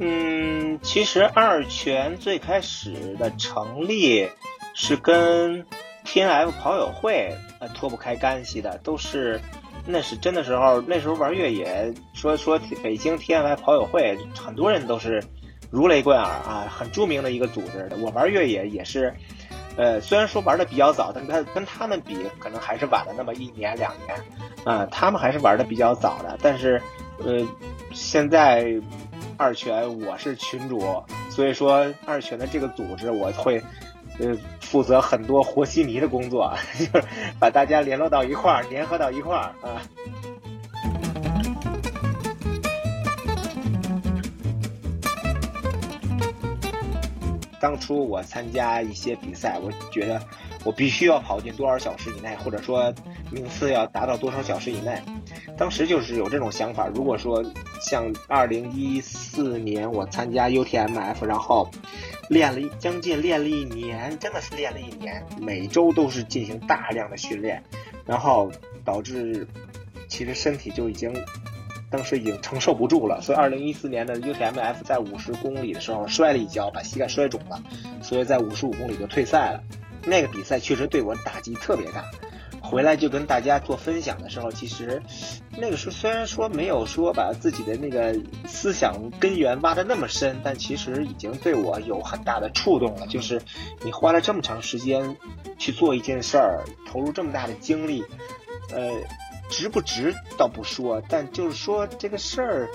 嗯，其实二泉最开始的成立是跟 T N F 跑友会呃脱不开干系的，都是那是真的时候，那时候玩越野，说说北京 T N F 跑友会，很多人都是如雷贯耳啊，很著名的一个组织的。我玩越野也是，呃，虽然说玩的比较早，但跟跟他们比，可能还是晚了那么一年两年啊，他们还是玩的比较早的，但是呃，现在。二泉我是群主，所以说二泉的这个组织我会，呃，负责很多和稀泥的工作，就是把大家联络到一块儿，联合到一块儿啊。当初我参加一些比赛，我觉得我必须要跑进多少小时以内，或者说名次要达到多少小时以内。当时就是有这种想法。如果说像二零一四年我参加 UTMF，然后练了将近练了一年，真的是练了一年，每周都是进行大量的训练，然后导致其实身体就已经当时已经承受不住了。所以二零一四年的 UTMF 在五十公里的时候摔了一跤，把膝盖摔肿了，所以在五十五公里就退赛了。那个比赛确实对我打击特别大。回来就跟大家做分享的时候，其实那个时候虽然说没有说把自己的那个思想根源挖的那么深，但其实已经对我有很大的触动了。就是你花了这么长时间去做一件事儿，投入这么大的精力，呃，值不值倒不说，但就是说这个事儿。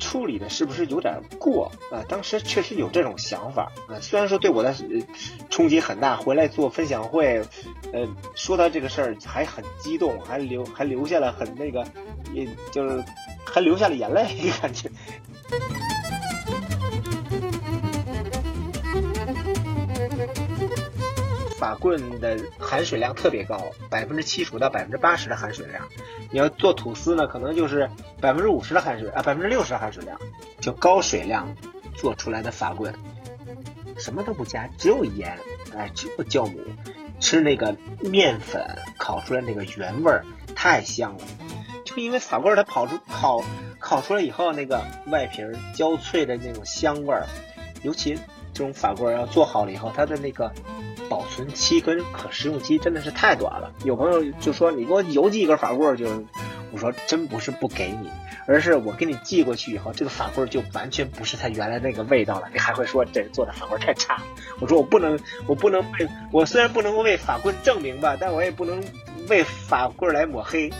处理的是不是有点过啊？当时确实有这种想法啊，虽然说对我的冲击很大，回来做分享会，呃，说到这个事儿还很激动，还流还留下了很那个，也就是还流下了眼泪，感觉。法棍的含水量特别高，百分之七十五到百分之八十的含水量。你要做吐司呢，可能就是百分之五十的含水啊，百分之六十的含水量，就高水量做出来的法棍，什么都不加，只有盐，哎，只有酵母，吃那个面粉烤出来那个原味儿，太香了。就因为法棍它跑出烤烤出来以后，那个外皮焦脆的那种香味儿，尤其这种法棍要做好了以后，它的那个。保存期跟可食用期真的是太短了。有朋友就说你给我邮寄一根法棍就，我说真不是不给你，而是我给你寄过去以后，这个法棍就完全不是它原来那个味道了。你还会说这做的法棍太差。我说我不能，我不能为，我虽然不能为法棍证明吧，但我也不能为法棍来抹黑。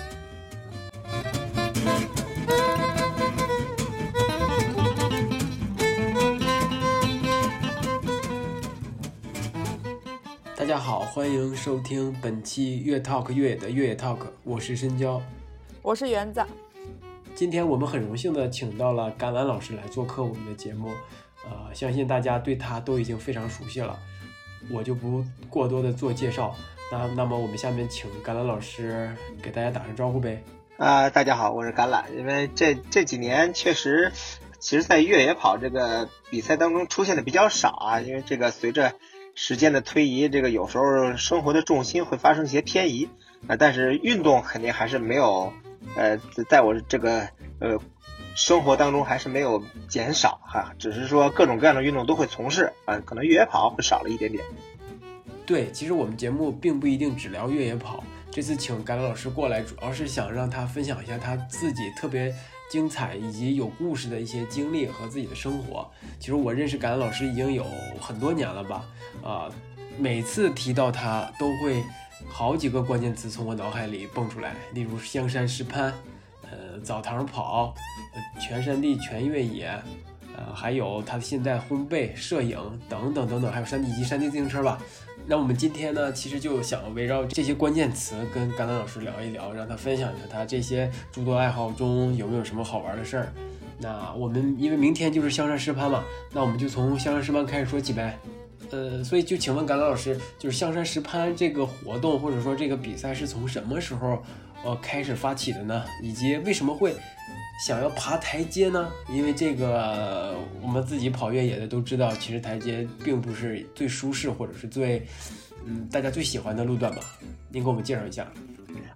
欢迎收听本期越 talk 越野的越野 talk，我是深交，我是园子。今天我们很荣幸的请到了橄榄老师来做客我们的节目，呃，相信大家对他都已经非常熟悉了，我就不过多的做介绍。那那么我们下面请橄榄老师给大家打声招呼呗。啊，大家好，我是橄榄。因为这这几年确实，其实在越野跑这个比赛当中出现的比较少啊，因为这个随着。时间的推移，这个有时候生活的重心会发生一些偏移啊，但是运动肯定还是没有，呃，在我这个呃生活当中还是没有减少哈，只是说各种各样的运动都会从事啊，可能越野跑会少了一点点。对，其实我们节目并不一定只聊越野跑，这次请甘老师过来，主要是想让他分享一下他自己特别。精彩以及有故事的一些经历和自己的生活。其实我认识感恩老师已经有很多年了吧？啊，每次提到他，都会好几个关键词从我脑海里蹦出来，例如香山石攀，呃，澡堂跑，全山地全越野，呃，还有他现在烘焙、摄影等等等等，还有山地以及山地自行车吧。那我们今天呢，其实就想围绕这些关键词跟甘丹老师聊一聊，让他分享一下他这些诸多爱好中有没有什么好玩的事儿。那我们因为明天就是香山石攀嘛，那我们就从香山石攀开始说起呗。呃，所以就请问甘丹老师，就是香山石攀这个活动或者说这个比赛是从什么时候呃开始发起的呢？以及为什么会？想要爬台阶呢？因为这个，我们自己跑越野的都知道，其实台阶并不是最舒适或者是最，嗯大家最喜欢的路段吧？您给我们介绍一下。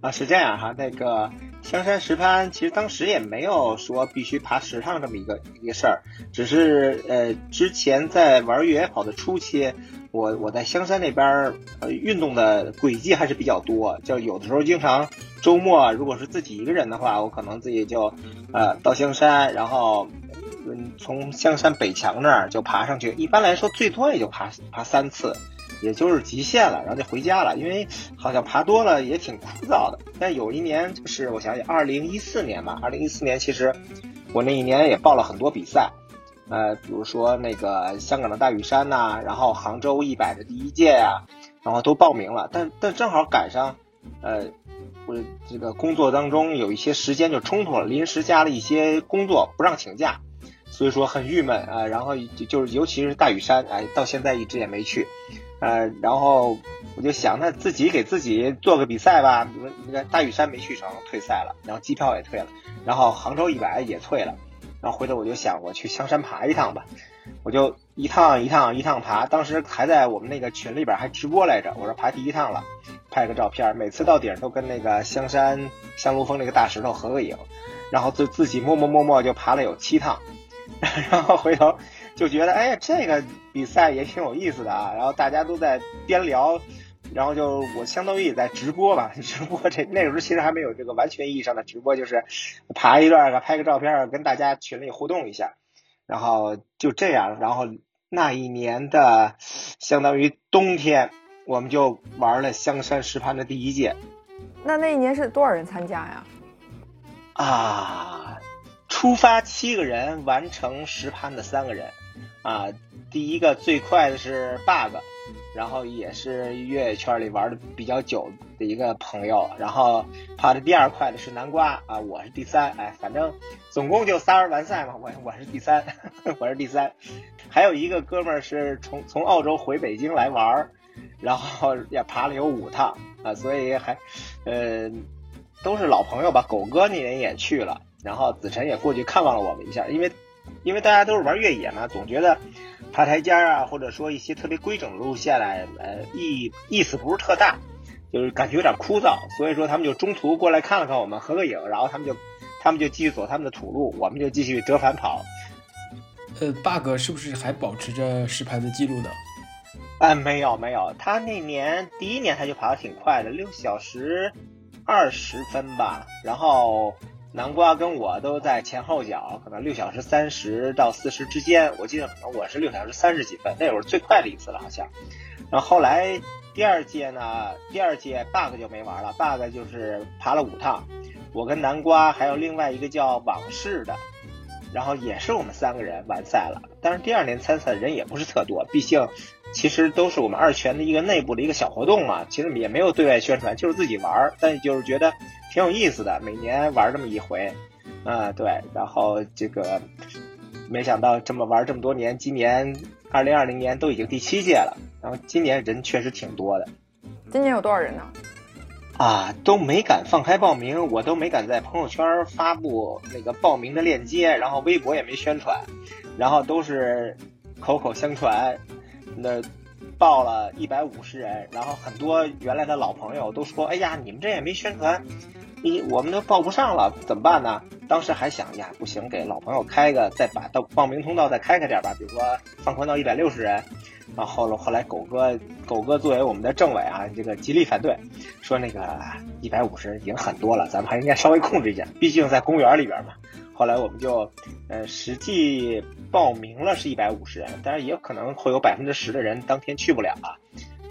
啊，是这样哈，那个香山石攀其实当时也没有说必须爬十趟这么一个一个事儿，只是呃之前在玩越野跑的初期，我我在香山那边呃运动的轨迹还是比较多，就有的时候经常周末如果是自己一个人的话，我可能自己就呃到香山，然后嗯从香山北墙那儿就爬上去，一般来说最多也就爬爬三次。也就是极限了，然后就回家了，因为好像爬多了也挺枯燥的。但有一年就是我想想，二零一四年吧，二零一四年其实我那一年也报了很多比赛，呃，比如说那个香港的大屿山呐，然后杭州一百的第一届呀，然后都报名了。但但正好赶上，呃，我这个工作当中有一些时间就冲突了，临时加了一些工作不让请假，所以说很郁闷啊。然后就就是尤其是大屿山，哎，到现在一直也没去。呃，然后我就想，那自己给自己做个比赛吧。那个大屿山没去成，退赛了，然后机票也退了，然后杭州一百也退了，然后回头我就想，我去香山爬一趟吧。我就一趟一趟一趟爬，当时还在我们那个群里边还直播来着。我说爬第一趟了，拍个照片，每次到顶都跟那个香山香炉峰那个大石头合个影，然后就自己默默默默就爬了有七趟，然后回头。就觉得哎，这个比赛也挺有意思的啊。然后大家都在边聊，然后就我相当于也在直播吧，直播这那个时候其实还没有这个完全意义上的直播，就是爬一段拍个照片跟大家群里互动一下。然后就这样，然后 那一年的相当于冬天，我们就玩了香山石攀的第一届。那那一年是多少人参加呀？啊，出发七个人，完成石攀的三个人。啊，第一个最快的是 bug，然后也是越野圈里玩的比较久的一个朋友，然后跑的第二快的是南瓜啊，我是第三，哎，反正总共就仨人完赛嘛，我我是第三，我是第三，还有一个哥们儿是从从澳洲回北京来玩，然后 也爬了有五趟啊，所以还，呃，都是老朋友吧，狗哥那年也去了，然后子晨也过去看望了我们一下，因为。因为大家都是玩越野嘛，总觉得爬台阶啊，或者说一些特别规整的路线来，呃，意意思不是特大，就是感觉有点枯燥，所以说他们就中途过来看了看我们，合个影，然后他们就他们就继续走他们的土路，我们就继续折返跑。呃，bug 是不是还保持着实盘的记录呢？啊，没有没有，他那年第一年他就爬的挺快的，六小时二十分吧，然后。南瓜跟我都在前后脚，可能六小时三十到四十之间。我记得可能我是六小时三十几分，那会儿最快的一次了，好像。然后后来第二届呢，第二届 bug 就没玩了，bug 就是爬了五趟，我跟南瓜还有另外一个叫往事的，然后也是我们三个人完赛了。但是第二年参赛的人也不是特多，毕竟其实都是我们二泉的一个内部的一个小活动嘛，其实也没有对外宣传，就是自己玩，但就是觉得。挺有意思的，每年玩这么一回，啊对，然后这个没想到这么玩这么多年，今年二零二零年都已经第七届了，然后今年人确实挺多的。今年有多少人呢？啊，都没敢放开报名，我都没敢在朋友圈发布那个报名的链接，然后微博也没宣传，然后都是口口相传，那报了一百五十人，然后很多原来的老朋友都说，哎呀，你们这也没宣传。你我们都报不上了，怎么办呢？当时还想呀，不行，给老朋友开个，再把到报名通道再开开点吧，比如说放宽到一百六十人。然后后来后来狗哥狗哥作为我们的政委啊，这个极力反对，说那个一百五十人已经很多了，咱们还应该稍微控制一下，毕竟在公园里边嘛。后来我们就呃实际报名了是一百五十人，但是也有可能会有百分之十的人当天去不了啊。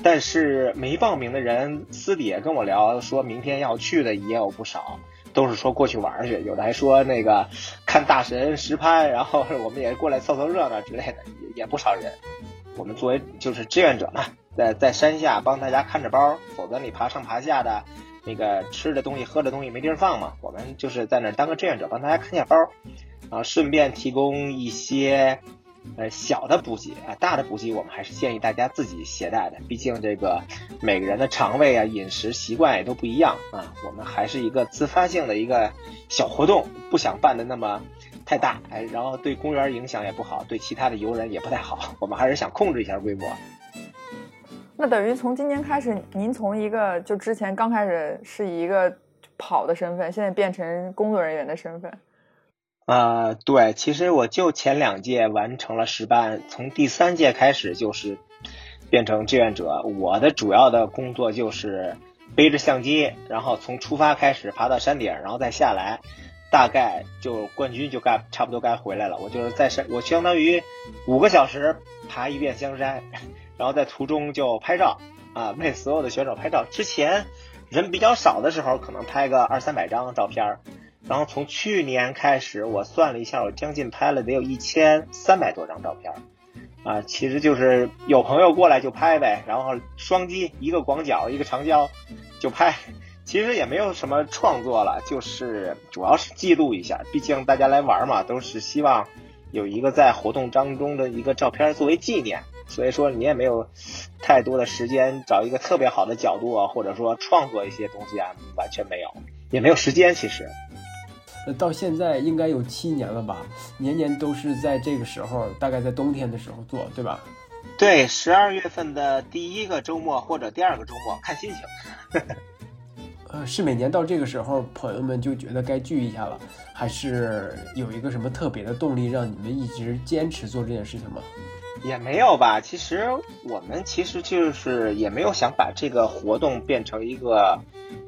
但是没报名的人私底下跟我聊，说明天要去的也有不少，都是说过去玩去，有的还说那个看大神实拍，然后我们也过来凑凑热闹之类的，也也不少人。我们作为就是志愿者嘛，在在山下帮大家看着包，否则你爬上爬下的，那个吃的东西喝的东西没地儿放嘛，我们就是在那当个志愿者，帮大家看下包，然后顺便提供一些。呃，小的补给啊，大的补给我们还是建议大家自己携带的，毕竟这个每个人的肠胃啊、饮食习惯也都不一样啊。我们还是一个自发性的一个小活动，不想办的那么太大，哎，然后对公园影响也不好，对其他的游人也不太好。我们还是想控制一下规模。那等于从今年开始，您从一个就之前刚开始是一个跑的身份，现在变成工作人员的身份。呃，对，其实我就前两届完成了实班，从第三届开始就是变成志愿者。我的主要的工作就是背着相机，然后从出发开始爬到山顶，然后再下来，大概就冠军就该差不多该回来了。我就是在山，我相当于五个小时爬一遍香山，然后在途中就拍照啊，为所有的选手拍照。之前人比较少的时候，可能拍个二三百张照片儿。然后从去年开始，我算了一下，我将近拍了得有一千三百多张照片，啊，其实就是有朋友过来就拍呗，然后双击一个广角一个长焦就拍，其实也没有什么创作了，就是主要是记录一下，毕竟大家来玩嘛，都是希望有一个在活动当中的一个照片作为纪念，所以说你也没有太多的时间找一个特别好的角度啊，或者说创作一些东西啊，完全没有，也没有时间，其实。呃，到现在应该有七年了吧？年年都是在这个时候，大概在冬天的时候做，对吧？对，十二月份的第一个周末或者第二个周末，看心情。呃，是每年到这个时候，朋友们就觉得该聚一下了，还是有一个什么特别的动力让你们一直坚持做这件事情吗？也没有吧，其实我们其实就是也没有想把这个活动变成一个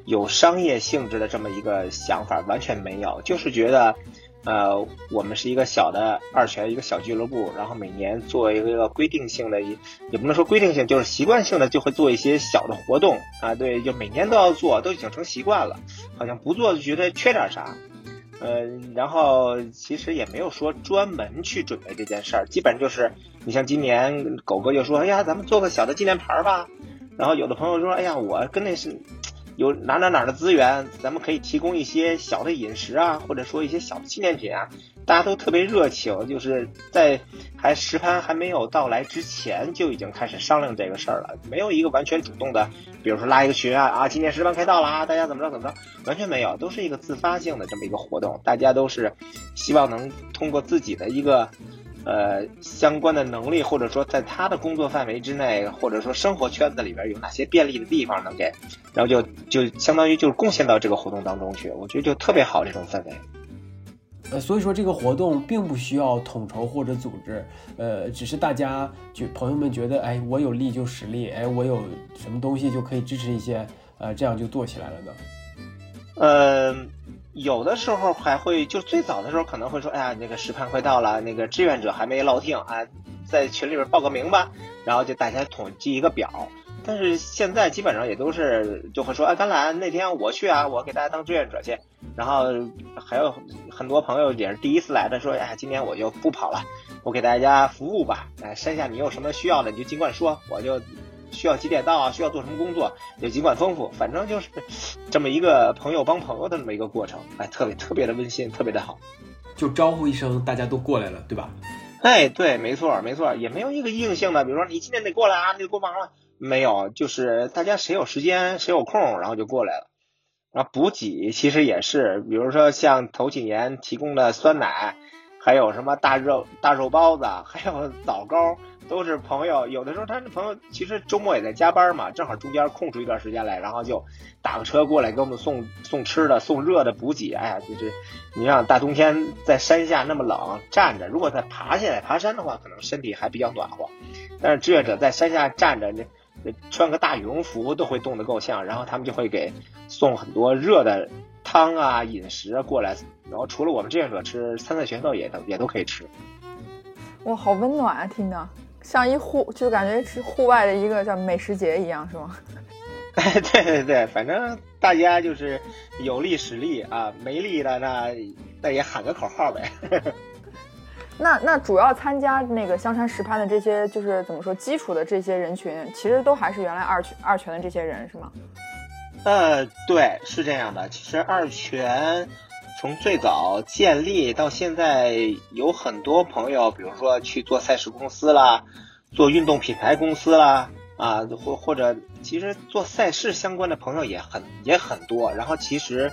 有商业性质的这么一个想法，完全没有，就是觉得，呃，我们是一个小的二拳一个小俱乐部，然后每年做一个规定性的，也也不能说规定性，就是习惯性的就会做一些小的活动啊，对，就每年都要做，都已经成习惯了，好像不做就觉得缺点啥。嗯，然后其实也没有说专门去准备这件事儿，基本上就是，你像今年狗哥就说，哎呀，咱们做个小的纪念牌吧。然后有的朋友说，哎呀，我跟那是有哪哪哪的资源，咱们可以提供一些小的饮食啊，或者说一些小的纪念品啊。大家都特别热情，就是在还实盘还没有到来之前就已经开始商量这个事儿了，没有一个完全主动的，比如说拉一个群啊啊，今年实盘开到了啊，大家怎么着怎么着，完全没有，都是一个自发性的这么一个活动，大家都是希望能通过自己的一个呃相关的能力，或者说在他的工作范围之内，或者说生活圈子里边有哪些便利的地方能给，然后就就相当于就是贡献到这个活动当中去，我觉得就特别好这种氛围。呃，所以说这个活动并不需要统筹或者组织，呃，只是大家就朋友们觉得，哎，我有力就使力，哎，我有什么东西就可以支持一些，呃，这样就做起来了呢。呃，有的时候还会，就最早的时候可能会说，哎呀，那个实盘快到了，那个志愿者还没落定啊，在群里边报个名吧，然后就大家统计一个表。但是现在基本上也都是就会说，哎，甘兰那天我去啊，我给大家当志愿者去。然后还有很多朋友也是第一次来的，说，哎，今天我就不跑了，我给大家服务吧。哎，山下你有什么需要的，你就尽管说，我就需要几点到啊，需要做什么工作，也尽管丰富。反正就是 这么一个朋友帮朋友的这么一个过程，哎，特别特别的温馨，特别的好。就招呼一声，大家都过来了，对吧？哎，对，没错，没错，也没有一个硬性的，比如说你今天得过来啊，你得过忙了。没有，就是大家谁有时间谁有空，然后就过来了。然后补给其实也是，比如说像头几年提供的酸奶，还有什么大肉大肉包子，还有枣糕，都是朋友。有的时候他的朋友其实周末也在加班嘛，正好中间空出一段时间来，然后就打个车过来给我们送送吃的、送热的补给。哎呀，就是你像大冬天在山下那么冷，站着，如果再爬下来爬山的话，可能身体还比较暖和。但是志愿者在山下站着那。穿个大羽绒服都会冻得够呛，然后他们就会给送很多热的汤啊、饮食过来，然后除了我们志愿者吃，参赛选手也都也都可以吃。哇，好温暖啊！听着像一户，就感觉是户外的一个叫美食节一样，是吗？哎，对对对，反正大家就是有力使力啊，没力的那那也喊个口号呗。那那主要参加那个香山实拍的这些，就是怎么说基础的这些人群，其实都还是原来二拳二拳的这些人，是吗？呃，对，是这样的。其实二拳从最早建立到现在，有很多朋友，比如说去做赛事公司啦，做运动品牌公司啦，啊，或或者其实做赛事相关的朋友也很也很多。然后其实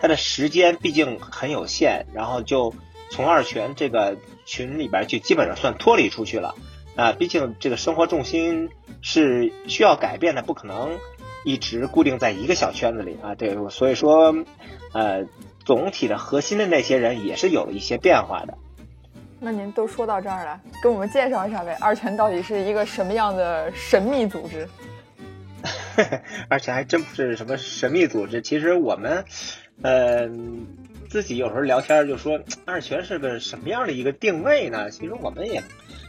他的时间毕竟很有限，然后就从二泉这个。群里边就基本上算脱离出去了，啊，毕竟这个生活重心是需要改变的，不可能一直固定在一个小圈子里啊。对，所以说，呃，总体的核心的那些人也是有了一些变化的。那您都说到这儿了，跟我们介绍一下呗，二泉到底是一个什么样的神秘组织？而且还真不是什么神秘组织，其实我们，嗯。自己有时候聊天就说二泉是个什么样的一个定位呢？其实我们也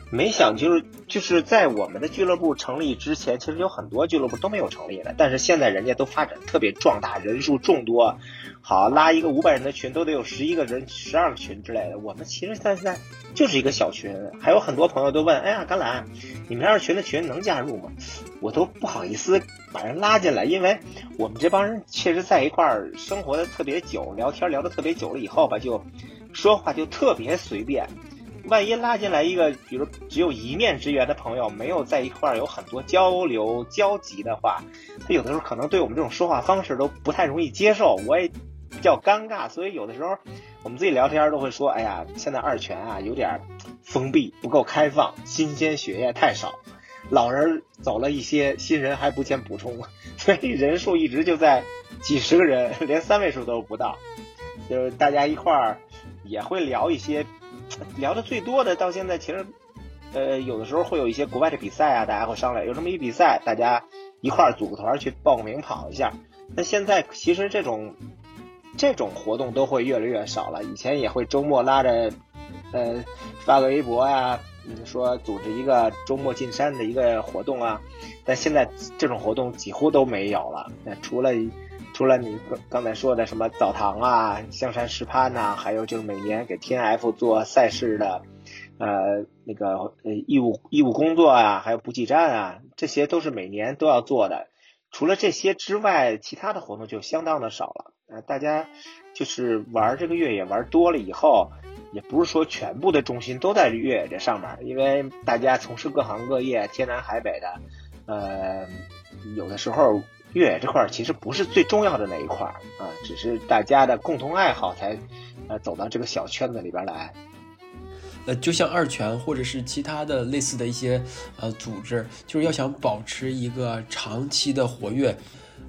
没想，就是就是在我们的俱乐部成立之前，其实有很多俱乐部都没有成立的。但是现在人家都发展特别壮大，人数众多，好拉一个五百人的群都得有十一个人、十二个群之类的。我们其实现在就是一个小群，还有很多朋友都问：哎呀，橄榄，你们二群的群能加入吗？我都不好意思把人拉进来，因为我们这帮人确实在一块儿生活的特别久，聊天聊的特别久了以后吧，就说话就特别随便。万一拉进来一个，比如只有一面之缘的朋友，没有在一块儿有很多交流交集的话，他有的时候可能对我们这种说话方式都不太容易接受，我也比较尴尬。所以有的时候我们自己聊天都会说：“哎呀，现在二泉啊有点封闭，不够开放，新鲜血液太少。”老人走了一些，新人还不见补充，所以人数一直就在几十个人，连三位数都不到。就是大家一块儿也会聊一些，聊的最多的到现在其实，呃，有的时候会有一些国外的比赛啊，大家会商量有这么一比赛，大家一块儿组个团去报个名跑一下。那现在其实这种这种活动都会越来越少了，以前也会周末拉着，呃，发个微博呀。说组织一个周末进山的一个活动啊，但现在这种活动几乎都没有了。那除了除了你刚刚才说的什么澡堂啊、香山石攀呐，还有就是每年给 T N F 做赛事的，呃，那个呃义务义务工作啊，还有补给站啊，这些都是每年都要做的。除了这些之外，其他的活动就相当的少了。呃，大家就是玩这个越野玩多了以后。也不是说全部的重心都在越野这上面，因为大家从事各行各业，天南海北的，呃，有的时候越野这块其实不是最重要的那一块啊，只是大家的共同爱好才呃走到这个小圈子里边来。呃，就像二泉或者是其他的类似的一些呃组织，就是要想保持一个长期的活跃，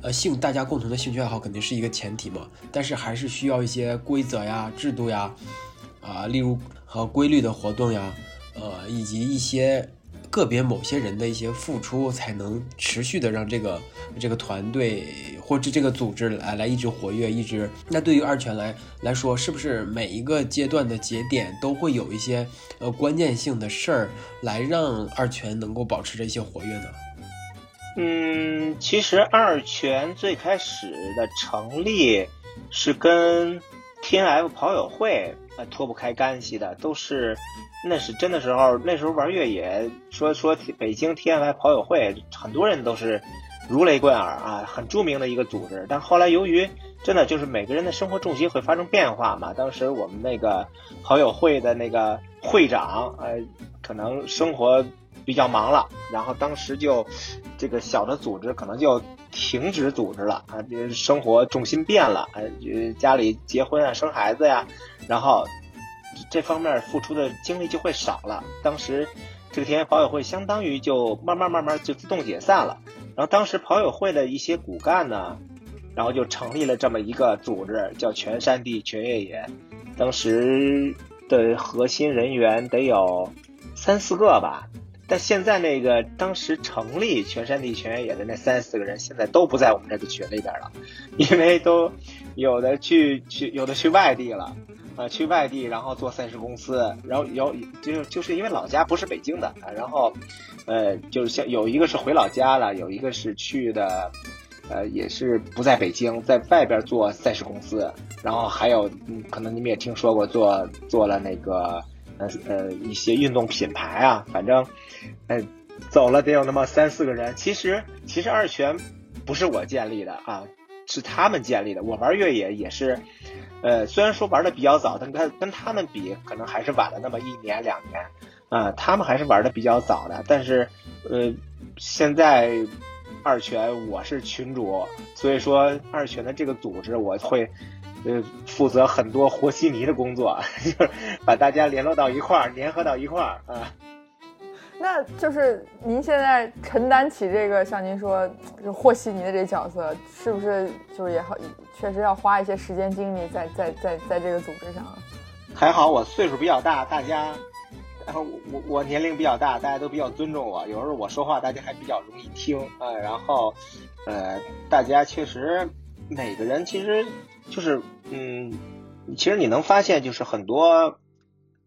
呃，兴大家共同的兴趣爱好肯定是一个前提嘛，但是还是需要一些规则呀、制度呀。啊，例如和规律的活动呀，呃，以及一些个别某些人的一些付出，才能持续的让这个这个团队或者这个组织来来一直活跃，一直。那对于二泉来来说，是不是每一个阶段的节点都会有一些呃关键性的事儿，来让二泉能够保持着一些活跃呢？嗯，其实二泉最开始的成立是跟 T N F 跑友会。脱不开干系的都是，那是真的时候，那时候玩越野，说说北京 T N Y 跑友会，很多人都是如雷贯耳啊，很著名的一个组织。但后来由于真的就是每个人的生活重心会发生变化嘛，当时我们那个跑友会的那个会长，呃，可能生活比较忙了，然后当时就这个小的组织可能就停止组织了啊，生活重心变了，呃，家里结婚啊，生孩子呀。然后，这方面付出的精力就会少了。当时，这个田园跑友会相当于就慢慢慢慢就自动解散了。然后当时跑友会的一些骨干呢，然后就成立了这么一个组织，叫全山地全越野。当时的核心人员得有三四个吧。但现在那个当时成立全山地全越野的那三四个人，现在都不在我们这个群里边了，因为都有的去去，有的去外地了。呃，去外地，然后做赛事公司，然后有就就是因为老家不是北京的，然后，呃，就是像有一个是回老家了，有一个是去的，呃，也是不在北京，在外边做赛事公司，然后还有，嗯，可能你们也听说过做做了那个，呃呃一些运动品牌啊，反正，呃，走了得有那么三四个人。其实其实二泉不是我建立的啊，是他们建立的。我玩越野也是。呃，虽然说玩的比较早，但跟跟他们比，可能还是晚了那么一年两年，啊，他们还是玩的比较早的。但是，呃，现在二泉我是群主，所以说二泉的这个组织我会，呃，负责很多和稀泥的工作，就是把大家联络到一块儿，粘合到一块儿啊。那就是您现在承担起这个，像您说，就和稀泥的这角色，是不是就是也好，确实要花一些时间精力在在在在这个组织上？还好我岁数比较大，大家，然后我我年龄比较大，大家都比较尊重我。有时候我说话，大家还比较容易听啊。然后，呃，大家确实每个人其实就是嗯，其实你能发现，就是很多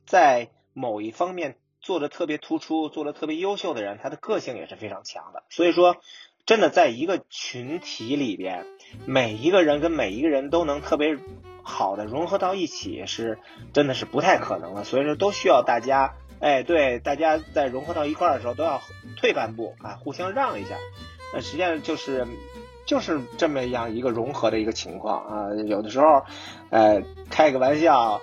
在某一方面。做的特别突出、做的特别优秀的人，他的个性也是非常强的。所以说，真的在一个群体里边，每一个人跟每一个人都能特别好的融合到一起，是真的是不太可能的。所以说，都需要大家，哎，对，大家在融合到一块儿的时候，都要退半步啊，互相让一下。那实际上就是就是这么样一个融合的一个情况啊。有的时候，呃，开个玩笑。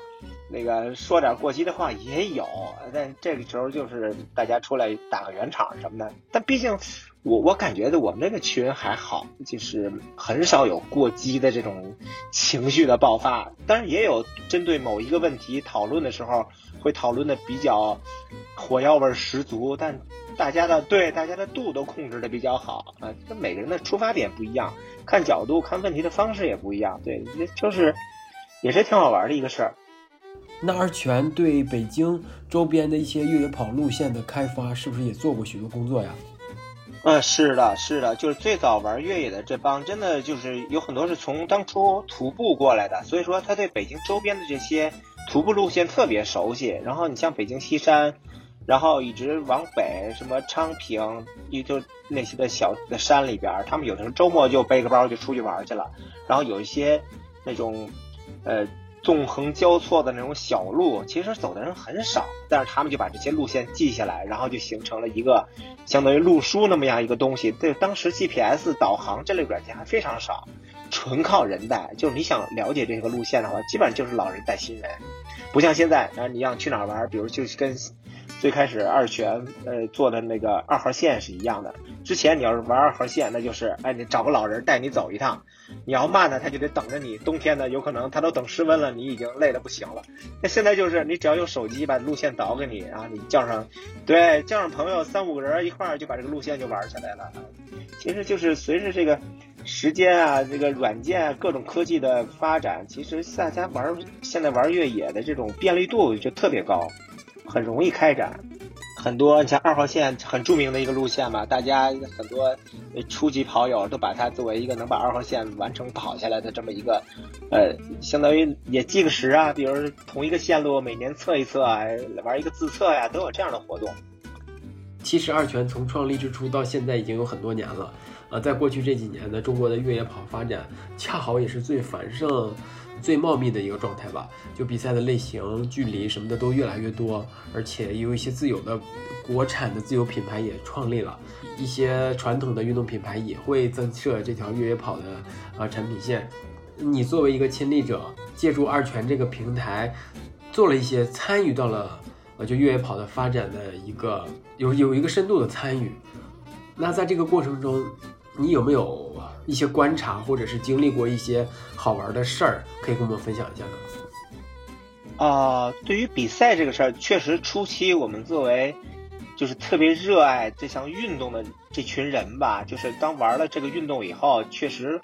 那个说点过激的话也有，但这个时候就是大家出来打个圆场什么的。但毕竟我我感觉的我们这个群还好，就是很少有过激的这种情绪的爆发。但是也有针对某一个问题讨论的时候，会讨论的比较火药味十足。但大家的对大家的度都控制的比较好啊。这每个人的出发点不一样，看角度看问题的方式也不一样。对，就是也是挺好玩的一个事儿。那二泉对北京周边的一些越野跑路线的开发，是不是也做过许多工作呀？嗯，是的，是的，就是最早玩越野的这帮，真的就是有很多是从当初徒步过来的，所以说他对北京周边的这些徒步路线特别熟悉。然后你像北京西山，然后一直往北，什么昌平，也就那些的小的山里边，他们有的时候周末就背个包就出去玩去了。然后有一些那种，呃。纵横交错的那种小路，其实走的人很少，但是他们就把这些路线记下来，然后就形成了一个相当于路书那么样一个东西。对，当时 GPS 导航这类软件还非常少，纯靠人带。就是你想了解这个路线的话，基本上就是老人带新人，不像现在，然后你让去哪儿玩，比如就跟。最开始二泉呃做的那个二号线是一样的。之前你要是玩二号线，那就是哎你找个老人带你走一趟，你要慢呢他就得等着你。冬天呢有可能他都等失温了，你已经累得不行了。那现在就是你只要用手机把路线导给你，然后你叫上，对，叫上朋友三五个人一块儿就把这个路线就玩起来了。其实就是随着这个时间啊，这个软件各种科技的发展，其实大家玩现在玩越野的这种便利度就特别高。很容易开展，很多像二号线很著名的一个路线嘛，大家很多初级跑友都把它作为一个能把二号线完成跑下来的这么一个，呃，相当于也计个时啊，比如同一个线路每年测一测啊，玩一个自测呀，都有这样的活动。其实二泉从创立之初到现在已经有很多年了，呃，在过去这几年呢，中国的越野跑发展恰好也是最繁盛。最茂密的一个状态吧，就比赛的类型、距离什么的都越来越多，而且有一些自有的国产的自有品牌也创立了，一些传统的运动品牌也会增设这条越野跑的啊产品线。你作为一个亲历者，借助二泉这个平台，做了一些参与到了呃就越野跑的发展的一个有有一个深度的参与。那在这个过程中，你有没有一些观察，或者是经历过一些好玩的事儿，可以跟我们分享一下呢？啊，对于比赛这个事儿，确实初期我们作为就是特别热爱这项运动的这群人吧，就是当玩了这个运动以后，确实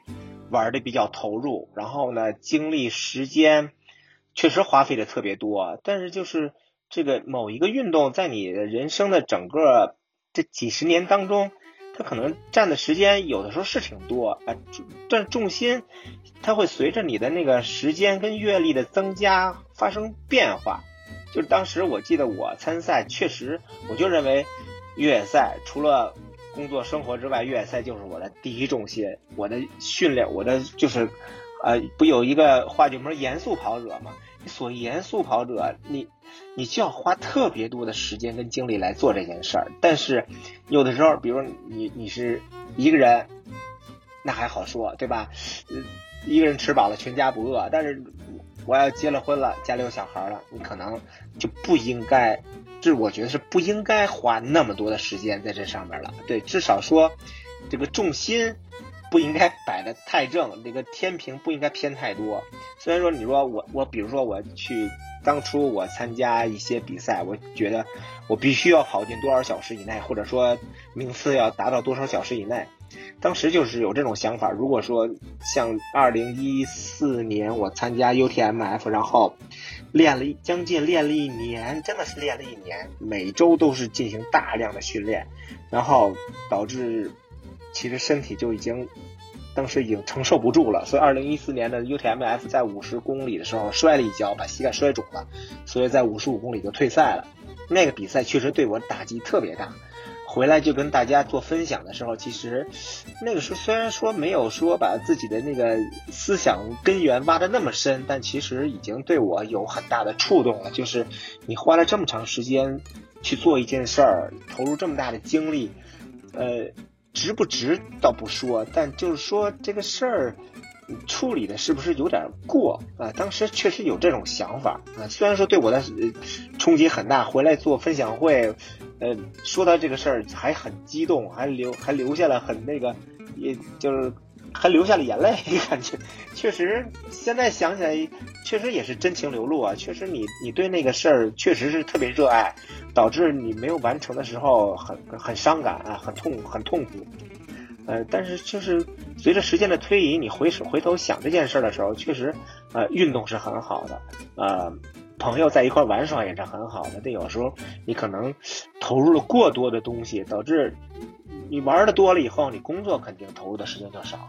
玩的比较投入，然后呢，精力时间确实花费的特别多。但是就是这个某一个运动，在你人生的整个这几十年当中。它可能占的时间有的时候是挺多啊，但重心它会随着你的那个时间跟阅历的增加发生变化。就是当时我记得我参赛，确实我就认为越野赛除了工作生活之外，越野赛就是我的第一重心。我的训练，我的就是呃，不有一个话叫什么严肃跑者嘛？所谓严肃跑者，你。你就要花特别多的时间跟精力来做这件事儿，但是有的时候，比如你你是一个人，那还好说，对吧？一个人吃饱了，全家不饿。但是我要结了婚了，家里有小孩了，你可能就不应该，这我觉得是不应该花那么多的时间在这上面了。对，至少说这个重心不应该摆的太正，这个天平不应该偏太多。虽然说你说我我比如说我去。当初我参加一些比赛，我觉得我必须要跑进多少小时以内，或者说名次要达到多少小时以内。当时就是有这种想法。如果说像二零一四年我参加 UTMF，然后练了将近练了一年，真的是练了一年，每周都是进行大量的训练，然后导致其实身体就已经当时已经承受不住了。所以二零一四年的 UTMF 在五十公里的时候摔了一跤，把膝盖摔肿了，所以在五十五公里就退赛了。那个比赛确实对我打击特别大。回来就跟大家做分享的时候，其实那个时候虽然说没有说把自己的那个思想根源挖得那么深，但其实已经对我有很大的触动了。就是你花了这么长时间去做一件事儿，投入这么大的精力，呃，值不值倒不说，但就是说这个事儿处理的是不是有点过啊？当时确实有这种想法啊，虽然说对我的冲击很大，回来做分享会。呃，说到这个事儿还很激动，还留还留下了很那个，也就是还流下了眼泪，感觉确实现在想起来，确实也是真情流露啊。确实，你你对那个事儿确实是特别热爱，导致你没有完成的时候很很伤感啊，很痛很痛苦。呃，但是就是随着时间的推移，你回首回头想这件事儿的时候，确实呃运动是很好的，呃。朋友在一块玩耍也是很好的，但有时候你可能投入了过多的东西，导致你玩的多了以后，你工作肯定投入的时间就少，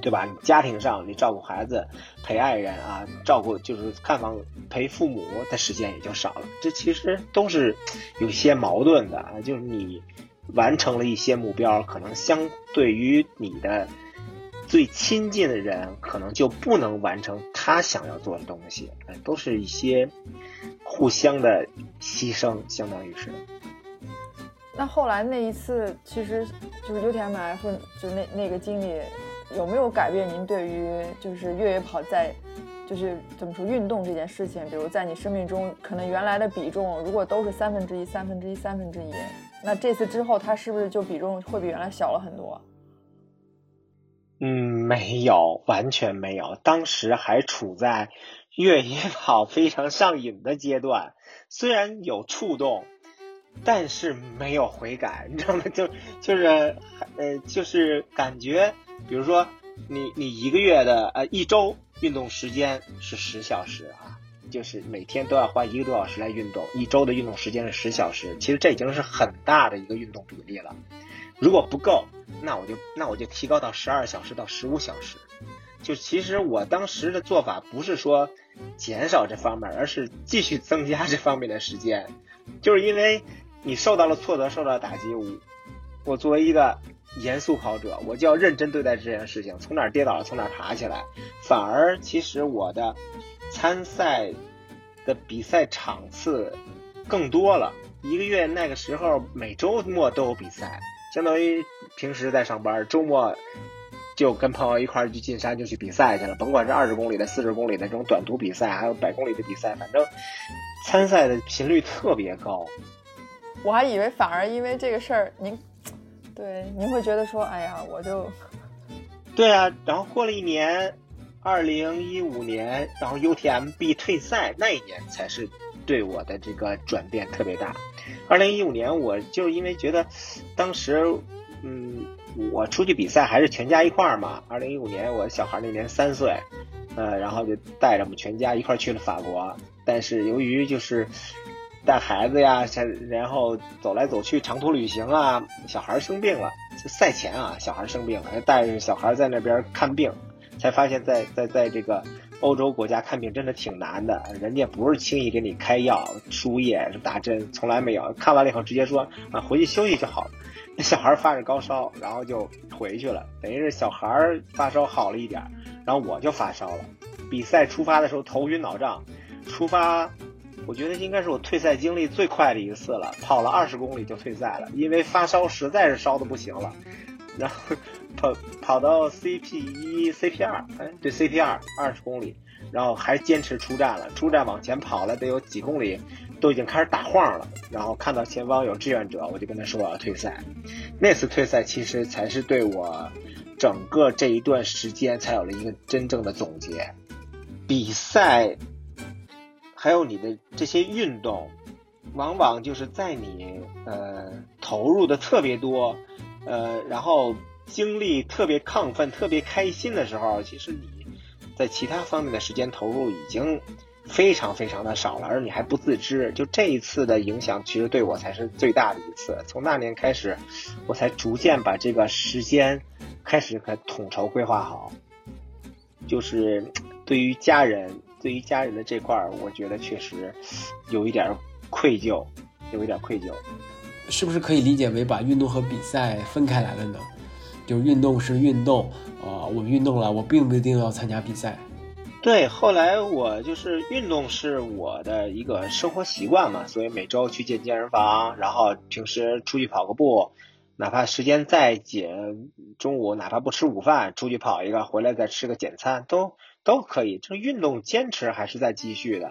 对吧？你家庭上你照顾孩子、陪爱人啊，照顾就是看望陪父母的时间也就少了。这其实都是有些矛盾的啊，就是你完成了一些目标，可能相对于你的。最亲近的人可能就不能完成他想要做的东西，都是一些互相的牺牲，相当于是。那后来那一次，其实就是 UTMF，就那那个经历，有没有改变您对于就是越野跑在就是怎么说运动这件事情？比如在你生命中，可能原来的比重如果都是三分之一、三分之一、三分之一，那这次之后，它是不是就比重会比原来小了很多？嗯，没有，完全没有。当时还处在 越野跑非常上瘾的阶段，虽然有触动，但是没有悔改，你知道吗？就就是呃，就是感觉，比如说你你一个月的呃一周运动时间是十小时啊，就是每天都要花一个多小时来运动，一周的运动时间是十小时，其实这已经是很大的一个运动比例了。如果不够，那我就那我就提高到十二小时到十五小时。就其实我当时的做法不是说减少这方面，而是继续增加这方面的时间。就是因为你受到了挫折，受到了打击，我我作为一个严肃跑者，我就要认真对待这件事情，从哪跌倒了从哪爬起来。反而其实我的参赛的比赛场次更多了，一个月那个时候每周末都有比赛。相当于平时在上班，周末就跟朋友一块儿去进山，就去比赛去了。甭管是二十公里的、四十公里的这种短途比赛，还有百公里的比赛，反正参赛的频率特别高。我还以为反而因为这个事儿，您对您会觉得说，哎呀，我就对啊。然后过了一年，二零一五年，然后 UTMB 退赛那一年，才是对我的这个转变特别大。二零一五年，我就因为觉得，当时，嗯，我出去比赛还是全家一块儿嘛。二零一五年，我小孩那年三岁，呃，然后就带着我们全家一块儿去了法国。但是由于就是带孩子呀，然后走来走去长途旅行啊，小孩生病了。赛前啊，小孩生病了，带着小孩在那边看病，才发现，在在在这个。欧洲国家看病真的挺难的，人家不是轻易给你开药、输液、打针，从来没有。看完了以后直接说啊，回去休息就好了。那小孩发着高烧，然后就回去了，等于是小孩发烧好了一点，然后我就发烧了。比赛出发的时候头晕脑胀，出发，我觉得应该是我退赛经历最快的一次了，跑了二十公里就退赛了，因为发烧实在是烧的不行了，然后。跑跑到 CP 一 CP 二，哎，对 CP 二二十公里，然后还坚持出站了，出站往前跑了得有几公里，都已经开始打晃了。然后看到前方有志愿者，我就跟他说我要退赛。那次退赛其实才是对我整个这一段时间才有了一个真正的总结。比赛还有你的这些运动，往往就是在你呃投入的特别多，呃，然后精力特别亢奋、特别开心的时候，其实你在其他方面的时间投入已经非常非常的少了，而你还不自知。就这一次的影响，其实对我才是最大的一次。从那年开始，我才逐渐把这个时间开始可统筹规划好。就是对于家人，对于家人的这块儿，我觉得确实有一点愧疚，有一点愧疚。是不是可以理解为把运动和比赛分开来了呢？就是运动是运动，啊，我运动了，我并不一定要参加比赛。对，后来我就是运动是我的一个生活习惯嘛，所以每周去健健身房，然后平时出去跑个步。哪怕时间再紧，中午哪怕不吃午饭，出去跑一个，回来再吃个简餐，都都可以。这运动坚持还是在继续的，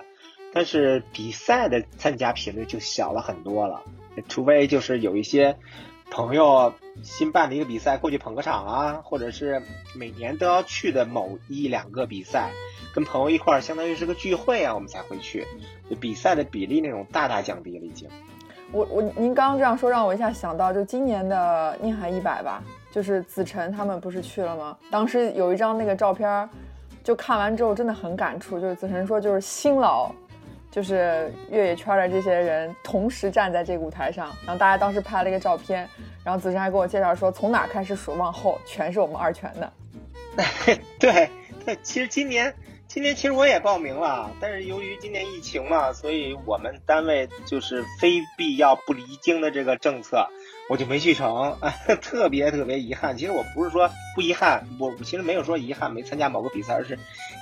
但是比赛的参加频率就小了很多了。除非就是有一些朋友新办的一个比赛，过去捧个场啊，或者是每年都要去的某一两个比赛，跟朋友一块儿，相当于是个聚会啊，我们才会去。就比赛的比例那种大大降低了，已经。我我您刚刚这样说，让我一下想到，就今年的宁海一百吧，就是子晨他们不是去了吗？当时有一张那个照片，就看完之后真的很感触，就是子晨说，就是新老，就是越野圈的这些人同时站在这个舞台上，然后大家当时拍了一个照片，然后子晨还给我介绍说，从哪开始数往后全是我们二泉的。对对，其实今年。今年其实我也报名了，但是由于今年疫情嘛，所以我们单位就是非必要不离京的这个政策，我就没去成，特别特别遗憾。其实我不是说不遗憾，我其实没有说遗憾没参加某个比赛，而是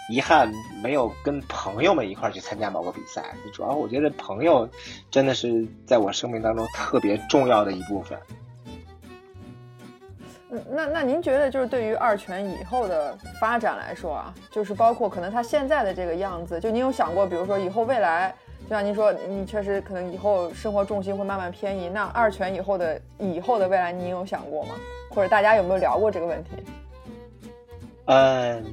遗憾没有跟朋友们一块去参加某个比赛。主要我觉得朋友真的是在我生命当中特别重要的一部分。那那您觉得就是对于二泉以后的发展来说啊，就是包括可能他现在的这个样子，就您有想过，比如说以后未来，就像您说，你确实可能以后生活重心会慢慢偏移。那二泉以后的以后的未来，您有想过吗？或者大家有没有聊过这个问题？嗯，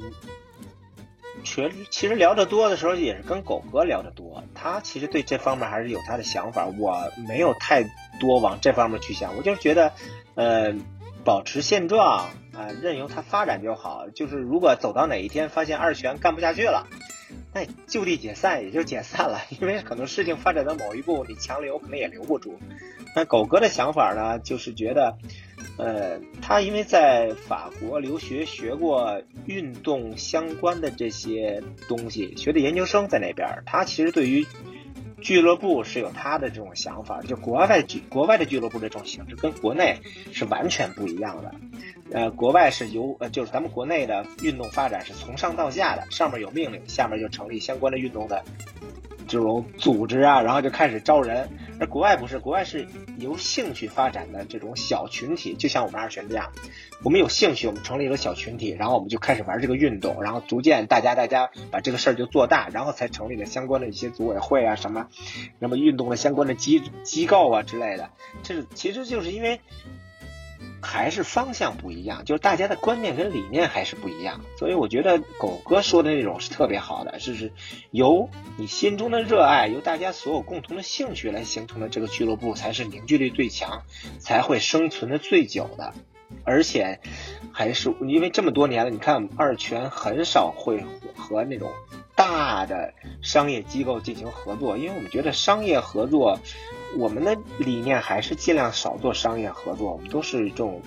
确其实聊得多的时候也是跟狗哥聊得多，他其实对这方面还是有他的想法，我没有太多往这方面去想，我就是觉得，呃。保持现状啊，任由它发展就好。就是如果走到哪一天发现二泉干不下去了，那就地解散也就解散了。因为可能事情发展到某一步，你强留可能也留不住。那狗哥的想法呢，就是觉得，呃，他因为在法国留学学过运动相关的这些东西，学的研究生在那边，他其实对于。俱乐部是有他的这种想法，就国外俱国外的俱乐部这种形式跟国内是完全不一样的。呃，国外是由呃，就是咱们国内的运动发展是从上到下的，上面有命令，下面就成立相关的运动的这种组织啊，然后就开始招人。而国外不是，国外是由兴趣发展的这种小群体，就像我们二泉这样。我们有兴趣，我们成立一个小群体，然后我们就开始玩这个运动，然后逐渐大家大家把这个事儿就做大，然后才成立了相关的一些组委会啊什么，那么运动的相关的机机构啊之类的。这是其实就是因为还是方向不一样，就是大家的观念跟理念还是不一样，所以我觉得狗哥说的那种是特别好的，就是由你心中的热爱，由大家所有共同的兴趣来形成的这个俱乐部，才是凝聚力最强，才会生存的最久的。而且，还是因为这么多年了，你看二泉很少会和那种大的商业机构进行合作，因为我们觉得商业合作，我们的理念还是尽量少做商业合作，我们都是这种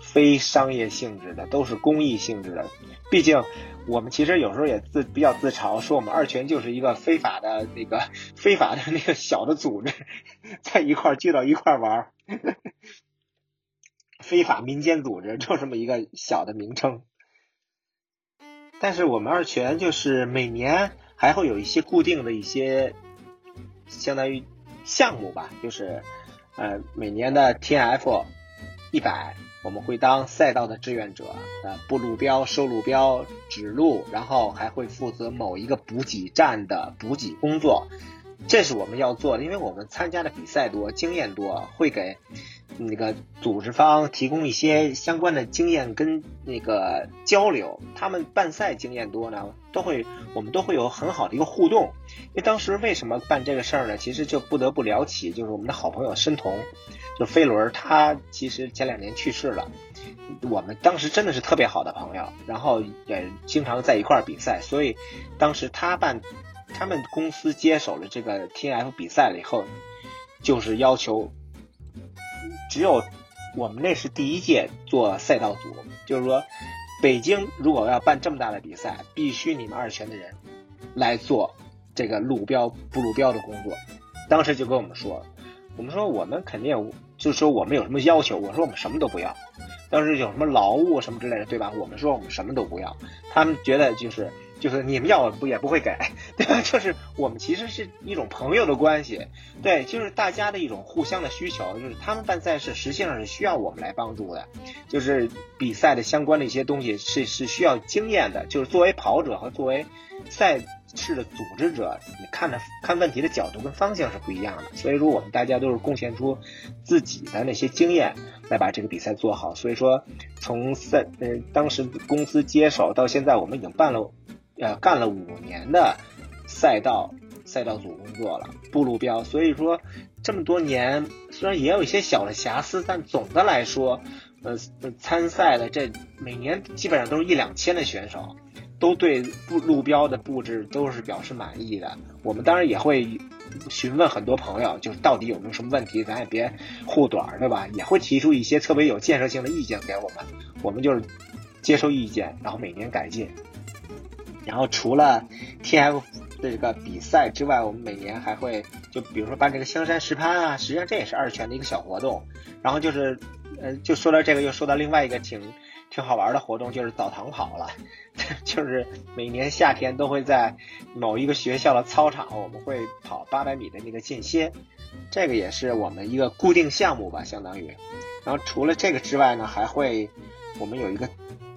非商业性质的，都是公益性质的。毕竟我们其实有时候也自比较自嘲，说我们二泉就是一个非法的那个非法的那个小的组织，在一块聚到一块玩。非法民间组织就这么一个小的名称，但是我们二泉就是每年还会有一些固定的一些相当于项目吧，就是呃每年的 T F 一百，我们会当赛道的志愿者，呃布路标、收路标、指路，然后还会负责某一个补给站的补给工作，这是我们要做的，因为我们参加的比赛多，经验多，会给。那个组织方提供一些相关的经验跟那个交流，他们办赛经验多呢，都会我们都会有很好的一个互动。因为当时为什么办这个事儿呢？其实就不得不聊起，就是我们的好朋友申彤，就飞轮，他其实前两年去世了。我们当时真的是特别好的朋友，然后也经常在一块儿比赛，所以当时他办，他们公司接手了这个 T F 比赛了以后，就是要求。只有我们那是第一届做赛道组，就是说，北京如果要办这么大的比赛，必须你们二泉的人来做这个路标不路标的工作。当时就跟我们说，我们说我们肯定就是说我们有什么要求，我说我们什么都不要。当时有什么劳务什么之类的，对吧？我们说我们什么都不要，他们觉得就是。就是你们要不也不会给，对吧？就是我们其实是一种朋友的关系，对，就是大家的一种互相的需求。就是他们办赛事实际上是需要我们来帮助的，就是比赛的相关的一些东西是是需要经验的。就是作为跑者和作为赛事的组织者，你看的看问题的角度跟方向是不一样的。所以说我们大家都是贡献出自己的那些经验来把这个比赛做好。所以说从赛呃当时公司接手到现在，我们已经办了。呃，干了五年的赛道赛道组工作了，不路标，所以说这么多年虽然也有一些小的瑕疵，但总的来说，呃，参赛的这每年基本上都是一两千的选手，都对布路标的布置都是表示满意的。我们当然也会询问很多朋友，就是到底有没有什么问题，咱也别护短，对吧？也会提出一些特别有建设性的意见给我们，我们就是接受意见，然后每年改进。然后除了 T F 的这个比赛之外，我们每年还会就比如说办这个香山石攀啊，实际上这也是二泉的一个小活动。然后就是，呃，就说到这个，又说到另外一个挺挺好玩的活动，就是澡堂跑了。就是每年夏天都会在某一个学校的操场，我们会跑八百米的那个间歇，这个也是我们一个固定项目吧，相当于。然后除了这个之外呢，还会我们有一个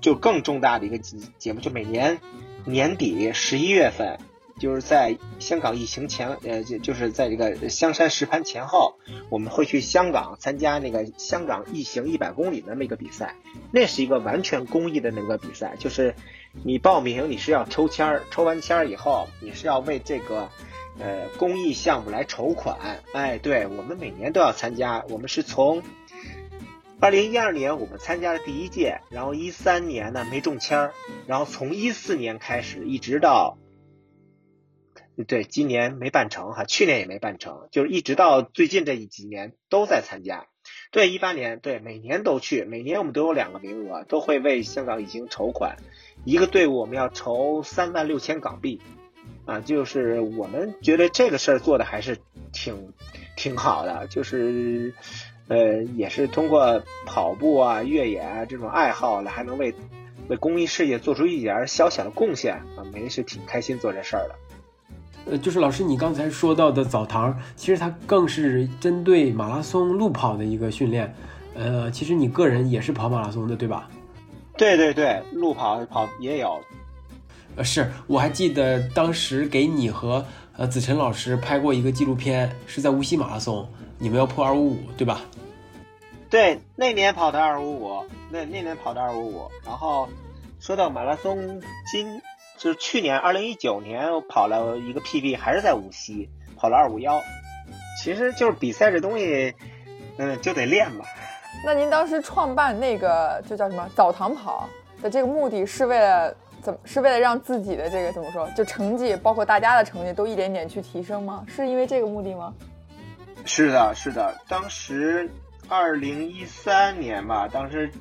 就更重大的一个节目，就每年。年底十一月份，就是在香港疫情前，呃，就就是在这个香山石盘前后，我们会去香港参加那个香港疫行一百公里的那么一个比赛。那是一个完全公益的那个比赛，就是你报名你是要抽签儿，抽完签儿以后你是要为这个呃公益项目来筹款。哎，对我们每年都要参加，我们是从。二零一二年我们参加了第一届，然后一三年呢没中签儿，然后从一四年开始一直到，对，今年没办成哈，去年也没办成，就是一直到最近这几年都在参加。对，一八年对，每年都去，每年我们都有两个名额，都会为香港已经筹款，一个队伍我们要筹三万六千港币，啊，就是我们觉得这个事儿做的还是挺挺好的，就是。呃，也是通过跑步啊、越野啊这种爱好来，还能为为公益事业做出一点小小的贡献啊，没是挺开心做这事儿的。呃，就是老师你刚才说到的澡堂，其实它更是针对马拉松路跑的一个训练。呃，其实你个人也是跑马拉松的，对吧？对对对，路跑跑也有。呃，是我还记得当时给你和呃子晨老师拍过一个纪录片，是在无锡马拉松，你们要破二五五，对吧？对，那年跑的二五五，那那年跑的二五五。然后说到马拉松，今就是去年二零一九年我跑了一个 PB，还是在无锡跑了二五幺。其实就是比赛这东西，嗯，就得练嘛。那您当时创办那个就叫什么澡堂跑的这个目的是为了怎么？是为了让自己的这个怎么说？就成绩，包括大家的成绩都一点点去提升吗？是因为这个目的吗？是的，是的，当时。二零一三年吧，当时，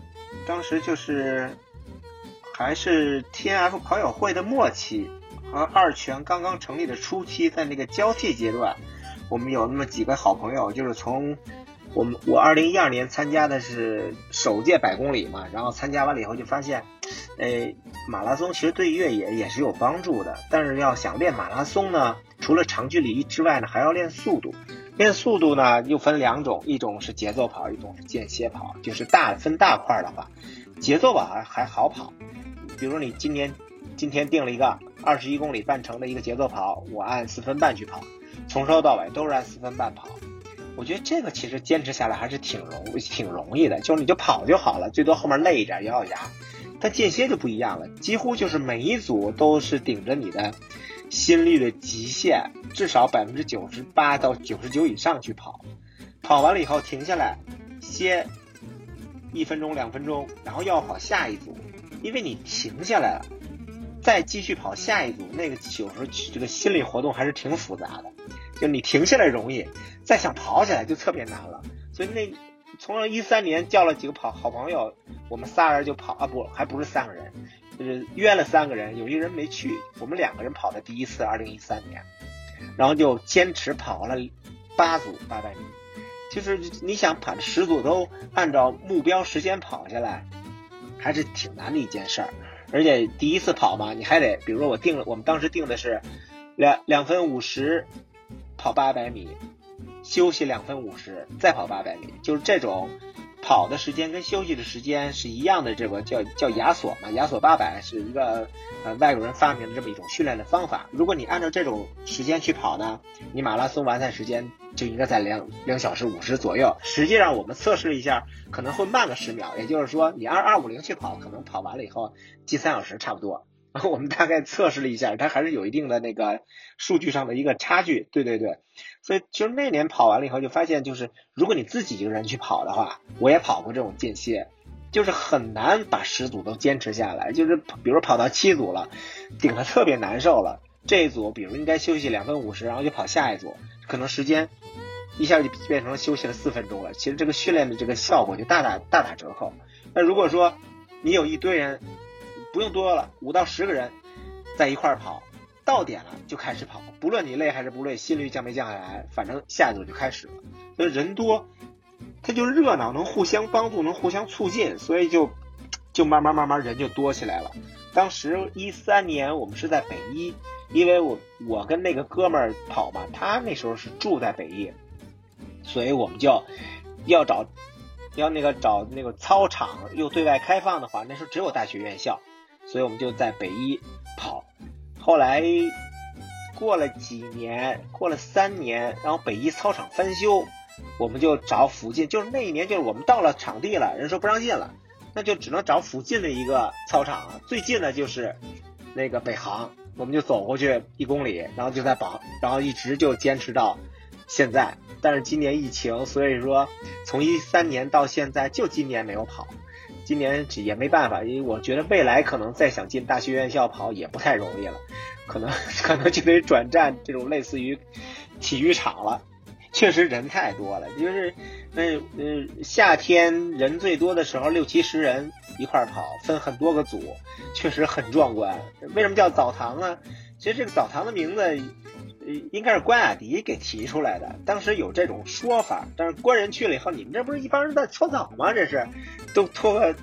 当时就是还是 T N F 跑友会的末期和二泉刚刚成立的初期，在那个交替阶段，我们有那么几个好朋友，就是从我们我二零一二年参加的是首届百公里嘛，然后参加完了以后就发现，哎，马拉松其实对越野也是有帮助的，但是要想练马拉松呢，除了长距离之外呢，还要练速度。练速度呢，又分两种，一种是节奏跑，一种是间歇跑。就是大分大块的话，节奏跑还还好跑。比如你今年今天定了一个二十一公里半程的一个节奏跑，我按四分半去跑，从头到尾都是按四分半跑。我觉得这个其实坚持下来还是挺容挺容易的，就是你就跑就好了，最多后面累一点咬咬牙。但间歇就不一样了，几乎就是每一组都是顶着你的心率的极限，至少百分之九十八到九十九以上去跑。跑完了以后停下来歇一分钟两分钟，然后要跑下一组，因为你停下来了，再继续跑下一组，那个有时候这个心理活动还是挺复杂的。就你停下来容易，再想跑起来就特别难了。所以那从一三年叫了几个跑好朋友，我们仨人就跑啊不还不是三个人，就是约了三个人，有一个人没去，我们两个人跑的第一次，二零一三年，然后就坚持跑了八组八百米。就是你想跑十组都按照目标时间跑下来，还是挺难的一件事儿。而且第一次跑嘛，你还得，比如说我定了，我们当时定的是两两分五十。跑八百米，休息两分五十，再跑八百米，就是这种跑的时间跟休息的时间是一样的。这个叫叫亚索嘛，亚索八百是一个呃外国人发明的这么一种训练的方法。如果你按照这种时间去跑呢，你马拉松完赛时间就应该在两两小时五十左右。实际上我们测试了一下，可能会慢个十秒，也就是说你按二五零去跑，可能跑完了以后近三小时差不多。然 后我们大概测试了一下，它还是有一定的那个数据上的一个差距。对对对，所以其实那年跑完了以后，就发现就是如果你自己一个人去跑的话，我也跑过这种间歇，就是很难把十组都坚持下来。就是比如跑到七组了，顶的特别难受了，这一组比如应该休息两分五十，然后就跑下一组，可能时间一下就变成了休息了四分钟了。其实这个训练的这个效果就大大大打折扣。那如果说你有一堆人，不用多了，五到十个人在一块儿跑，到点了就开始跑，不论你累还是不累，心率降没降下来，反正下一组就开始了。所以人多，他就热闹，能互相帮助，能互相促进，所以就就慢慢慢慢人就多起来了。当时一三年我们是在北一，因为我我跟那个哥们儿跑嘛，他那时候是住在北一，所以我们就要找要那个找那个操场又对外开放的话，那时候只有大学院校。所以我们就在北一跑，后来过了几年，过了三年，然后北一操场翻修，我们就找附近，就是那一年，就是我们到了场地了，人说不让进了，那就只能找附近的一个操场，最近的就是那个北航，我们就走过去一公里，然后就在跑，然后一直就坚持到现在。但是今年疫情，所以说从一三年到现在，就今年没有跑。今年也没办法，因为我觉得未来可能再想进大学院校跑也不太容易了，可能 可能就得转战这种类似于体育场了。确实人太多了，就是那嗯夏天人最多的时候六七十人一块跑，分很多个组，确实很壮观。为什么叫澡堂呢？其实这个澡堂的名字。应该是关雅迪给提出来的，当时有这种说法，但是官人去了以后，你们这不是一帮人在搓澡吗？这是，都脱个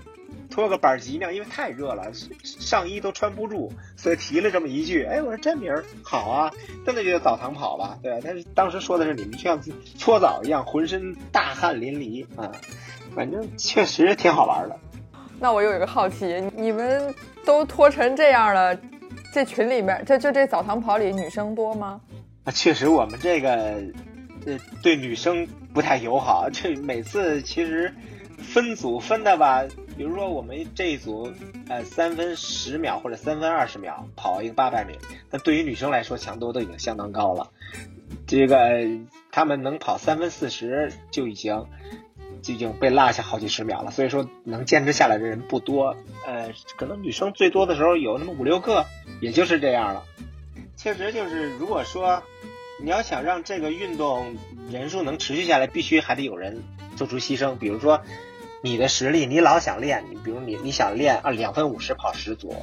脱个板脊呢，因为太热了，上衣都穿不住，所以提了这么一句。哎，我说这名儿好啊，真的就叫澡堂跑吧？对，但是当时说的是你们像搓澡一样，浑身大汗淋漓啊，反正确实挺好玩的。那我有一个好奇，你们都脱成这样了，这群里面，这就这澡堂跑里女生多吗？啊，确实，我们这个呃对女生不太友好。这每次其实分组分的吧，比如说我们这一组呃三分十秒或者三分二十秒跑一个八百米，那对于女生来说强度都已经相当高了。这个他们能跑三分四十就已经就已经被落下好几十秒了，所以说能坚持下来的人不多。呃，可能女生最多的时候有那么五六个，也就是这样了。确实就是，如果说你要想让这个运动人数能持续下来，必须还得有人做出牺牲。比如说你的实力，你老想练，你比如你你想练啊两分五十跑十组，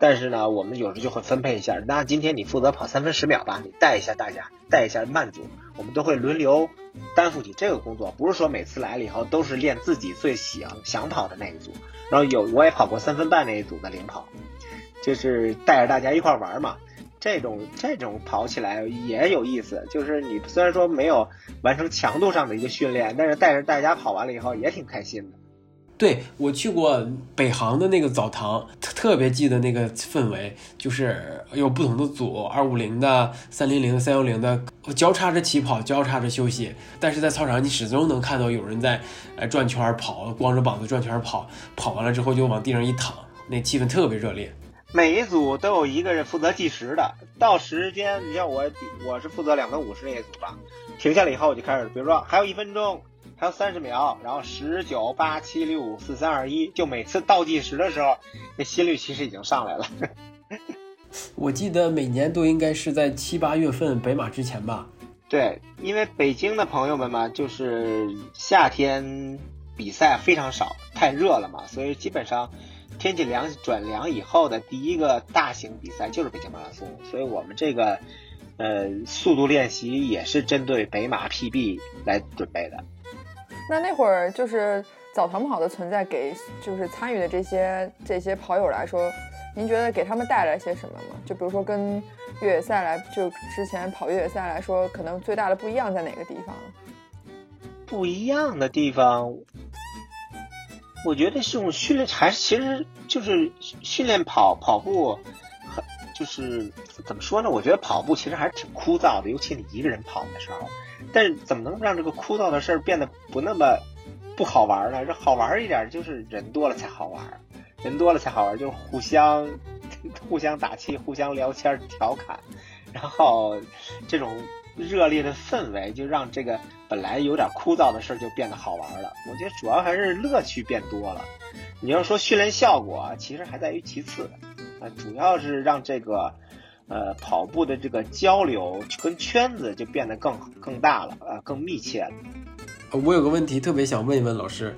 但是呢，我们有时就会分配一下。那今天你负责跑三分十秒吧，你带一下大家，带一下慢组，我们都会轮流担负起这个工作。不是说每次来了以后都是练自己最想想跑的那一组。然后有我也跑过三分半那一组的领跑，就是带着大家一块玩嘛。这种这种跑起来也有意思，就是你虽然说没有完成强度上的一个训练，但是带着大家跑完了以后也挺开心的。对我去过北航的那个澡堂，特特别记得那个氛围，就是有不同的组，二五零的、三零零、三幺零的，交叉着起跑，交叉着休息。但是在操场，你始终能看到有人在呃转圈跑，光着膀子转圈跑，跑完了之后就往地上一躺，那气氛特别热烈。每一组都有一个人负责计时的，到时间，你像我，我是负责两分五十那一组吧，停下来以后我就开始，比如说还有一分钟。还有三十秒，然后十九八七六五四三二一，就每次倒计时的时候，那心率其实已经上来了。我记得每年都应该是在七八月份北马之前吧？对，因为北京的朋友们嘛，就是夏天比赛非常少，太热了嘛，所以基本上天气凉转凉以后的第一个大型比赛就是北京马拉松，所以我们这个呃速度练习也是针对北马 PB 来准备的。那那会儿就是澡堂跑的存在，给就是参与的这些这些跑友来说，您觉得给他们带来些什么吗？就比如说跟越野赛来，就之前跑越野赛来说，可能最大的不一样在哪个地方？不一样的地方，我觉得这种训练还是其实就是训练跑跑步，就是怎么说呢？我觉得跑步其实还是挺枯燥的，尤其你一个人跑的时候。但是怎么能让这个枯燥的事儿变得不那么不好玩呢？这好玩一点，就是人多了才好玩，人多了才好玩，就是互相 互相打气、互相聊天、调侃，然后这种热烈的氛围就让这个本来有点枯燥的事儿就变得好玩了。我觉得主要还是乐趣变多了。你要说训练效果，其实还在于其次，啊，主要是让这个。呃，跑步的这个交流跟圈子就变得更更大了，呃，更密切了。我有个问题特别想问一问老师，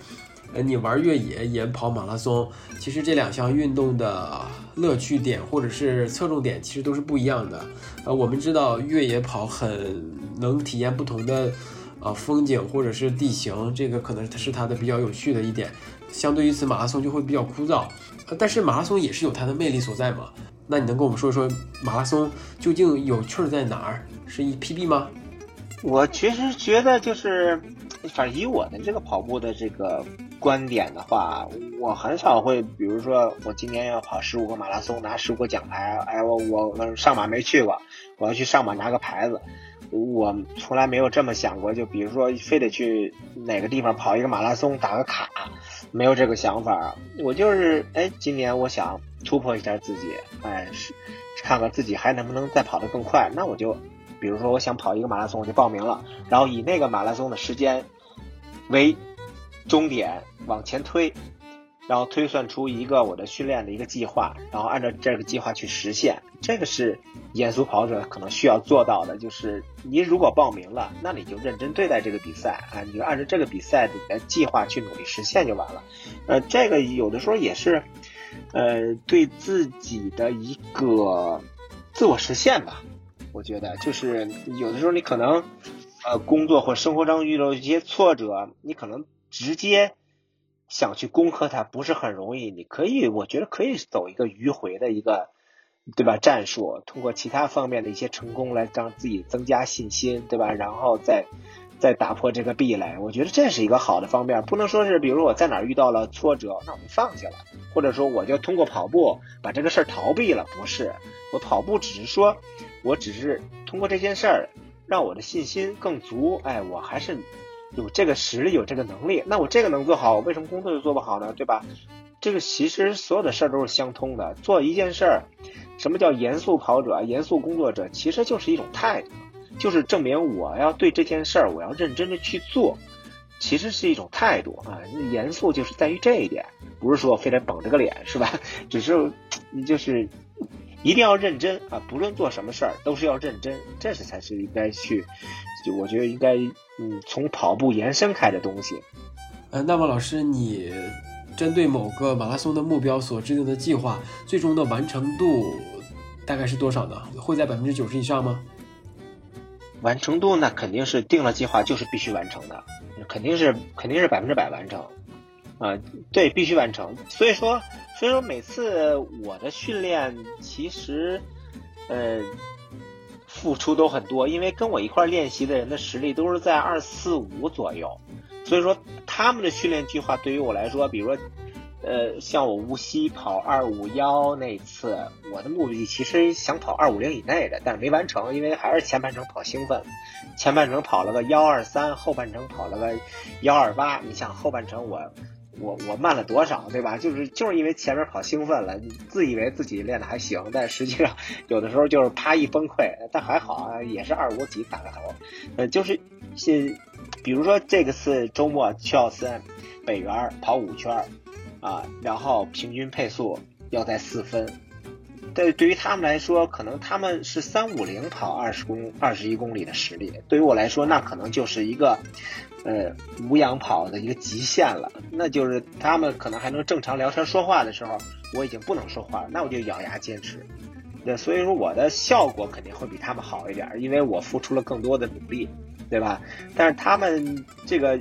呃，你玩越野也跑马拉松，其实这两项运动的乐趣点或者是侧重点其实都是不一样的。呃，我们知道越野跑很能体验不同的啊风景或者是地形，这个可能是它的比较有趣的一点。相对于此，马拉松就会比较枯燥。但是马拉松也是有它的魅力所在嘛。那你能跟我们说说马拉松究竟有趣在哪儿？是一 PB 吗？我其实觉得就是，反正以我的这个跑步的这个观点的话，我很少会，比如说我今年要跑十五个马拉松，拿十五个奖牌，哎，我我上马没去过，我要去上马拿个牌子，我从来没有这么想过。就比如说非得去哪个地方跑一个马拉松打个卡，没有这个想法。我就是哎，今年我想。突破一下自己，哎，是看看自己还能不能再跑得更快。那我就，比如说我想跑一个马拉松，我就报名了，然后以那个马拉松的时间为终点往前推，然后推算出一个我的训练的一个计划，然后按照这个计划去实现。这个是严肃跑者可能需要做到的，就是你如果报名了，那你就认真对待这个比赛啊，你就按照这个比赛的计划去努力实现就完了。呃，这个有的时候也是。呃，对自己的一个自我实现吧，我觉得就是有的时候你可能呃工作或生活中遇到一些挫折，你可能直接想去攻克它不是很容易。你可以，我觉得可以走一个迂回的一个对吧战术，通过其他方面的一些成功来让自己增加信心，对吧？然后再。再打破这个壁垒，我觉得这是一个好的方面，不能说是，比如我在哪儿遇到了挫折，那我就放弃了，或者说我就通过跑步把这个事儿逃避了，不是，我跑步只是说，我只是通过这件事儿让我的信心更足，哎，我还是有这个实力，有这个能力，那我这个能做好，我为什么工作就做不好呢？对吧？这个其实所有的事儿都是相通的，做一件事儿，什么叫严肃跑者、严肃工作者，其实就是一种态度。就是证明我要对这件事儿，我要认真的去做，其实是一种态度啊。严肃就是在于这一点，不是说非得绷着个脸，是吧？只是你就是一定要认真啊，不论做什么事儿都是要认真，这是才是应该去，我觉得应该嗯从跑步延伸开的东西。呃，那么老师，你针对某个马拉松的目标所制定的计划，最终的完成度大概是多少呢？会在百分之九十以上吗？完成度那肯定是定了计划就是必须完成的，肯定是肯定是百分之百完成，啊，对，必须完成。所以说，所以说每次我的训练其实，呃，付出都很多，因为跟我一块练习的人的实力都是在二四五左右，所以说他们的训练计划对于我来说，比如说。呃，像我无锡跑二五幺那次，我的目的其实想跑二五零以内的，但是没完成，因为还是前半程跑兴奋，前半程跑了个幺二三，后半程跑了个幺二八。你想后半程我我我慢了多少，对吧？就是就是因为前面跑兴奋了，自以为自己练的还行，但实际上有的时候就是啪一崩溃。但还好啊，也是二五几打个头。呃，就是是，比如说这个次周末去奥森北园跑五圈。啊，然后平均配速要在四分，对，对于他们来说，可能他们是三五零跑二十公二十一公里的实力，对于我来说，那可能就是一个，呃，无氧跑的一个极限了。那就是他们可能还能正常聊天说话的时候，我已经不能说话了，那我就咬牙坚持。对，所以说我的效果肯定会比他们好一点，因为我付出了更多的努力，对吧？但是他们这个。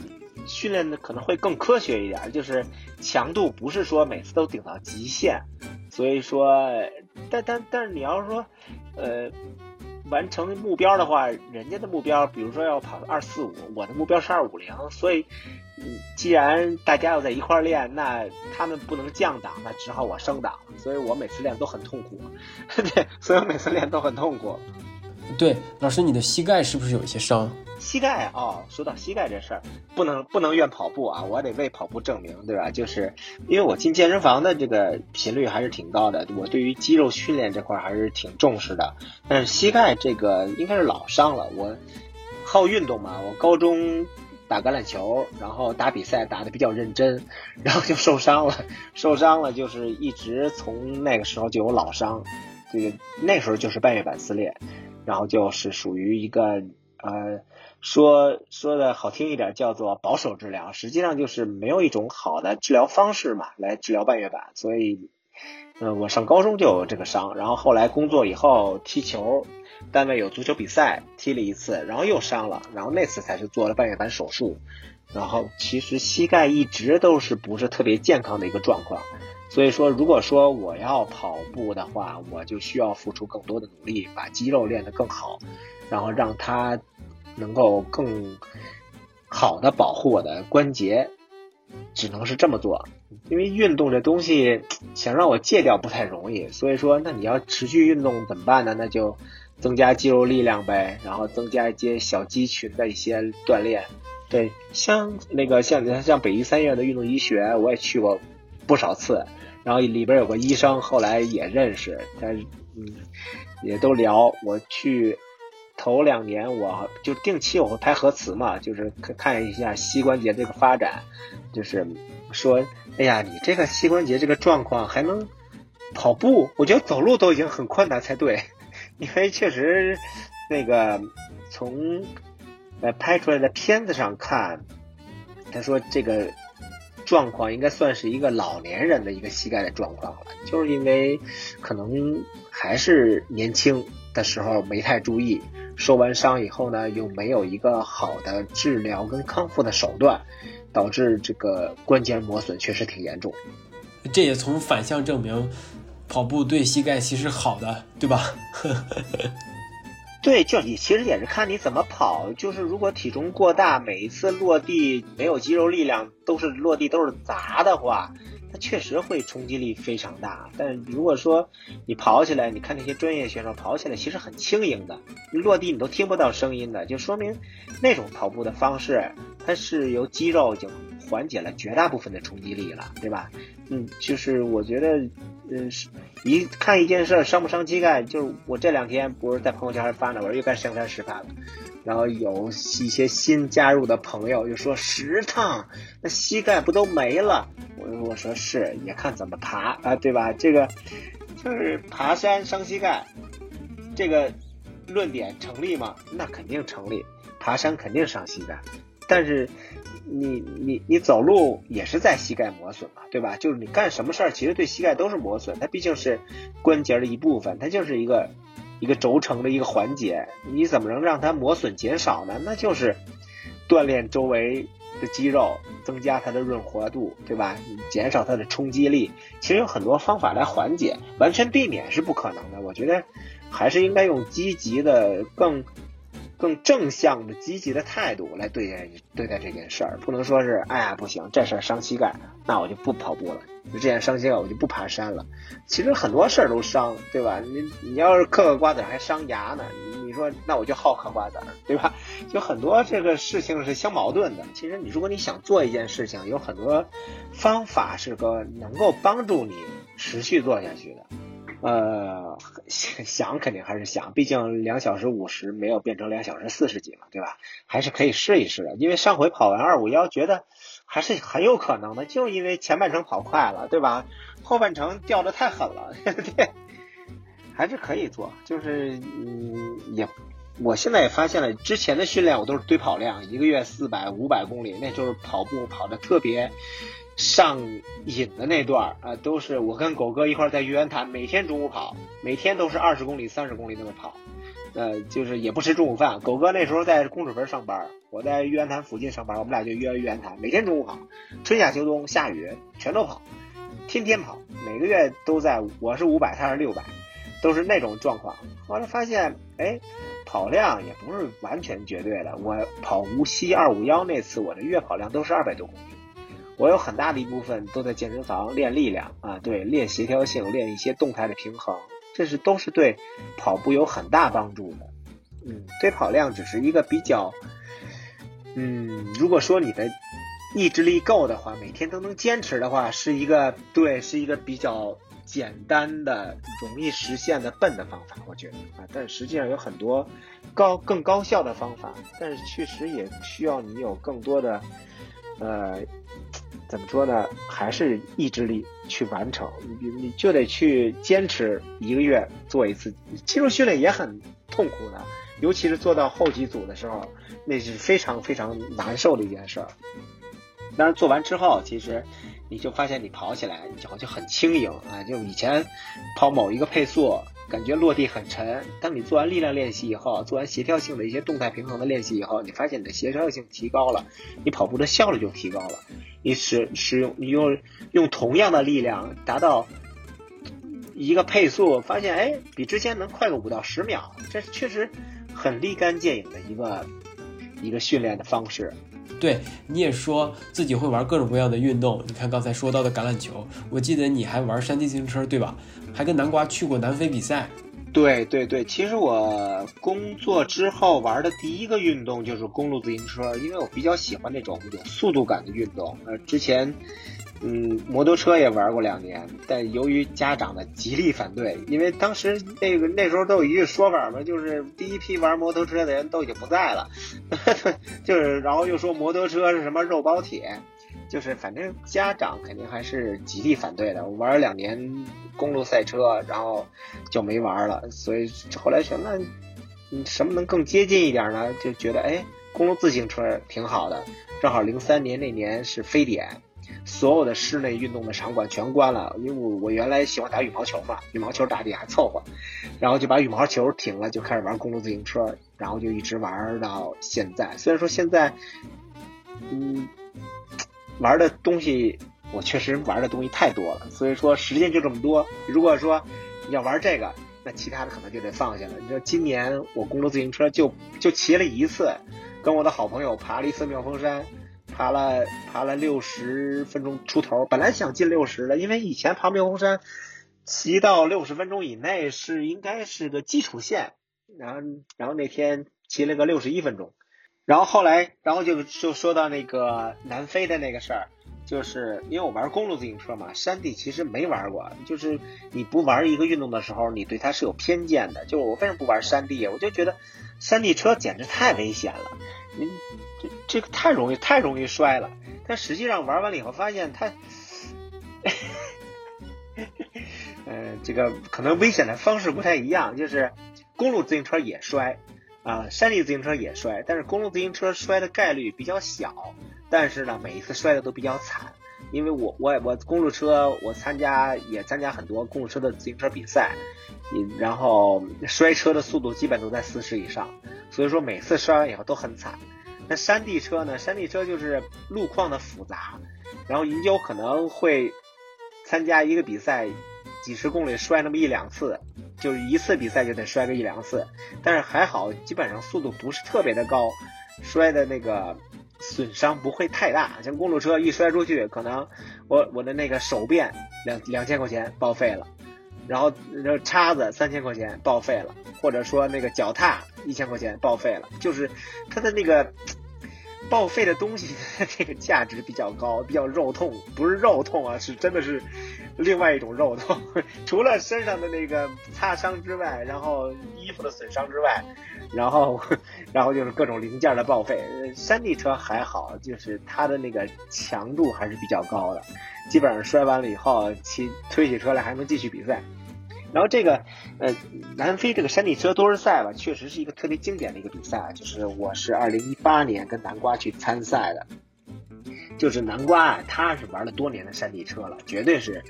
训练的可能会更科学一点，就是强度不是说每次都顶到极限，所以说，但但但是你要是说，呃，完成目标的话，人家的目标，比如说要跑二四五，我的目标是二五零，所以，嗯既然大家要在一块练，那他们不能降档，那只好我升档，所以我每次练都很痛苦，对，所以我每次练都很痛苦。对，老师，你的膝盖是不是有一些伤？膝盖啊，说到膝盖这事儿，不能不能怨跑步啊，我得为跑步证明，对吧？就是因为我进健身房的这个频率还是挺高的，我对于肌肉训练这块还是挺重视的。但是膝盖这个应该是老伤了，我好运动嘛，我高中打橄榄球，然后打比赛打的比较认真，然后就受伤了，受伤了就是一直从那个时候就有老伤，这个那时候就是半月板撕裂，然后就是属于一个呃。说说的好听一点叫做保守治疗，实际上就是没有一种好的治疗方式嘛，来治疗半月板。所以，嗯，我上高中就有这个伤，然后后来工作以后踢球，单位有足球比赛踢了一次，然后又伤了，然后那次才是做了半月板手术。然后其实膝盖一直都是不是特别健康的一个状况，所以说如果说我要跑步的话，我就需要付出更多的努力，把肌肉练得更好，然后让它。能够更好的保护我的关节，只能是这么做。因为运动这东西想让我戒掉不太容易，所以说那你要持续运动怎么办呢？那就增加肌肉力量呗，然后增加一些小肌群的一些锻炼。对，像那个像像北医三院的运动医学，我也去过不少次，然后里边有个医生，后来也认识，但是嗯，也都聊。我去。头两年我就定期我会拍核磁嘛，就是看一下膝关节这个发展，就是说，哎呀，你这个膝关节这个状况还能跑步？我觉得走路都已经很困难才对，因为确实那个从呃拍出来的片子上看，他说这个状况应该算是一个老年人的一个膝盖的状况了，就是因为可能还是年轻的时候没太注意。受完伤以后呢，又没有一个好的治疗跟康复的手段，导致这个关节磨损确实挺严重。这也从反向证明，跑步对膝盖其实好的，对吧？对，就你其实也是看你怎么跑。就是如果体重过大，每一次落地没有肌肉力量，都是落地都是砸的话。它确实会冲击力非常大，但如果说你跑起来，你看那些专业选手跑起来其实很轻盈的，落地你都听不到声音的，就说明那种跑步的方式，它是由肌肉已经缓解了绝大部分的冲击力了，对吧？嗯，就是我觉得，嗯，一看一件事伤不伤膝盖，就是我这两天不是在朋友圈发呢，我说又该上山实拍了。然后有一些新加入的朋友就说十趟，那膝盖不都没了？我我说是，也看怎么爬啊，对吧？这个就是爬山伤膝盖，这个论点成立吗？那肯定成立，爬山肯定伤膝盖。但是你你你走路也是在膝盖磨损嘛，对吧？就是你干什么事儿，其实对膝盖都是磨损，它毕竟是关节的一部分，它就是一个。一个轴承的一个环节，你怎么能让它磨损减少呢？那就是锻炼周围的肌肉，增加它的润滑度，对吧？减少它的冲击力。其实有很多方法来缓解，完全避免是不可能的。我觉得还是应该用积极的、更更正向的、积极的态度来对待对待这件事儿，不能说是哎呀不行，这事儿伤膝盖，那我就不跑步了；就这件伤心了，我就不爬山了。其实很多事儿都伤，对吧？你你要是嗑个瓜子还伤牙呢，你你说那我就好嗑瓜子，对吧？就很多这个事情是相矛盾的。其实你如果你想做一件事情，有很多方法是个能够帮助你持续做下去的。呃，想肯定还是想，毕竟两小时五十没有变成两小时四十几嘛，对吧？还是可以试一试的。因为上回跑完二五幺，觉得还是很有可能的，就因为前半程跑快了，对吧？后半程掉的太狠了，对，还是可以做。就是嗯，也，我现在也发现了，之前的训练我都是堆跑量，一个月四百、五百公里，那就是跑步跑的特别。上瘾的那段儿啊，都是我跟狗哥一块在玉渊潭，每天中午跑，每天都是二十公里、三十公里那么跑，呃，就是也不吃中午饭。狗哥那时候在公主坟上班，我在玉渊潭附近上班，我们俩就约玉渊潭，每天中午跑，春夏秋冬下雨全都跑，天天跑，每个月都在，我是五百，他是六百，都是那种状况。后来发现，哎，跑量也不是完全绝对的。我跑无锡二五幺那次，我的月跑量都是二百多公里。我有很大的一部分都在健身房练力量啊，对，练协调性，练一些动态的平衡，这是都是对跑步有很大帮助的。嗯，堆跑量只是一个比较，嗯，如果说你的意志力够的话，每天都能坚持的话，是一个对，是一个比较简单的、容易实现的笨的方法，我觉得啊，但实际上有很多高更高效的方法，但是确实也需要你有更多的呃。怎么说呢？还是意志力去完成，你你就得去坚持一个月做一次。肌肉训练也很痛苦的，尤其是做到后几组的时候，那是非常非常难受的一件事儿。但是做完之后，其实你就发现你跑起来脚就很轻盈啊，就以前跑某一个配速。感觉落地很沉。当你做完力量练习以后，做完协调性的一些动态平衡的练习以后，你发现你的协调性提高了，你跑步的效率就提高了。你使使用你用用同样的力量达到一个配速，发现哎，比之前能快个五到十秒，这确实很立竿见影的一个一个训练的方式。对，你也说自己会玩各种各样的运动。你看刚才说到的橄榄球，我记得你还玩山地自行车，对吧？还跟南瓜去过南非比赛。对对对，其实我工作之后玩的第一个运动就是公路自行车，因为我比较喜欢那种有速度感的运动。呃，之前。嗯，摩托车也玩过两年，但由于家长的极力反对，因为当时那个那时候都有一句说法嘛，就是第一批玩摩托车的人都已经不在了，就是然后又说摩托车是什么肉包铁，就是反正家长肯定还是极力反对的。我玩了两年公路赛车，然后就没玩了，所以后来想那，你什么能更接近一点呢？就觉得哎，公路自行车挺好的，正好零三年那年是非典。所有的室内运动的场馆全关了，因为我我原来喜欢打羽毛球嘛，羽毛球打的还凑合，然后就把羽毛球停了，就开始玩公路自行车，然后就一直玩到现在。虽然说现在，嗯，玩的东西我确实玩的东西太多了，所以说时间就这么多。如果说要玩这个，那其他的可能就得放下了。你说今年我公路自行车就就骑了一次，跟我的好朋友爬了一次妙峰山。爬了爬了六十分钟出头，本来想进六十的，因为以前爬妙峰山骑到六十分钟以内是应该是个基础线，然后然后那天骑了个六十一分钟，然后后来然后就就说到那个南非的那个事儿，就是因为我玩公路自行车嘛，山地其实没玩过，就是你不玩一个运动的时候，你对它是有偏见的。就我为什么不玩山地？我就觉得山地车简直太危险了，你。这这个太容易太容易摔了，但实际上玩完了以后发现它，呃，这个可能危险的方式不太一样，就是公路自行车也摔，啊，山地自行车也摔，但是公路自行车摔的概率比较小，但是呢，每一次摔的都比较惨，因为我我我公路车我参加也参加很多公路车的自行车比赛，然后摔车的速度基本都在四十以上，所以说每次摔完以后都很惨。那山地车呢？山地车就是路况的复杂，然后你有可能会参加一个比赛，几十公里摔那么一两次，就是一次比赛就得摔个一两次，但是还好，基本上速度不是特别的高，摔的那个损伤不会太大。像公路车一摔出去，可能我我的那个手变两两千块钱报废了，然后那叉子三千块钱报废了，或者说那个脚踏一千块钱报废了，就是它的那个。报废的东西，这个价值比较高，比较肉痛，不是肉痛啊，是真的是另外一种肉痛。除了身上的那个擦伤之外，然后衣服的损伤之外，然后 然后就是各种零件的报废。山地车还好，就是它的那个强度还是比较高的，基本上摔完了以后，骑推起车来还能继续比赛。然后这个，呃，南非这个山地车多日赛吧，确实是一个特别经典的一个比赛。就是我是二零一八年跟南瓜去参赛的，就是南瓜啊，他是玩了多年的山地车了，绝对是，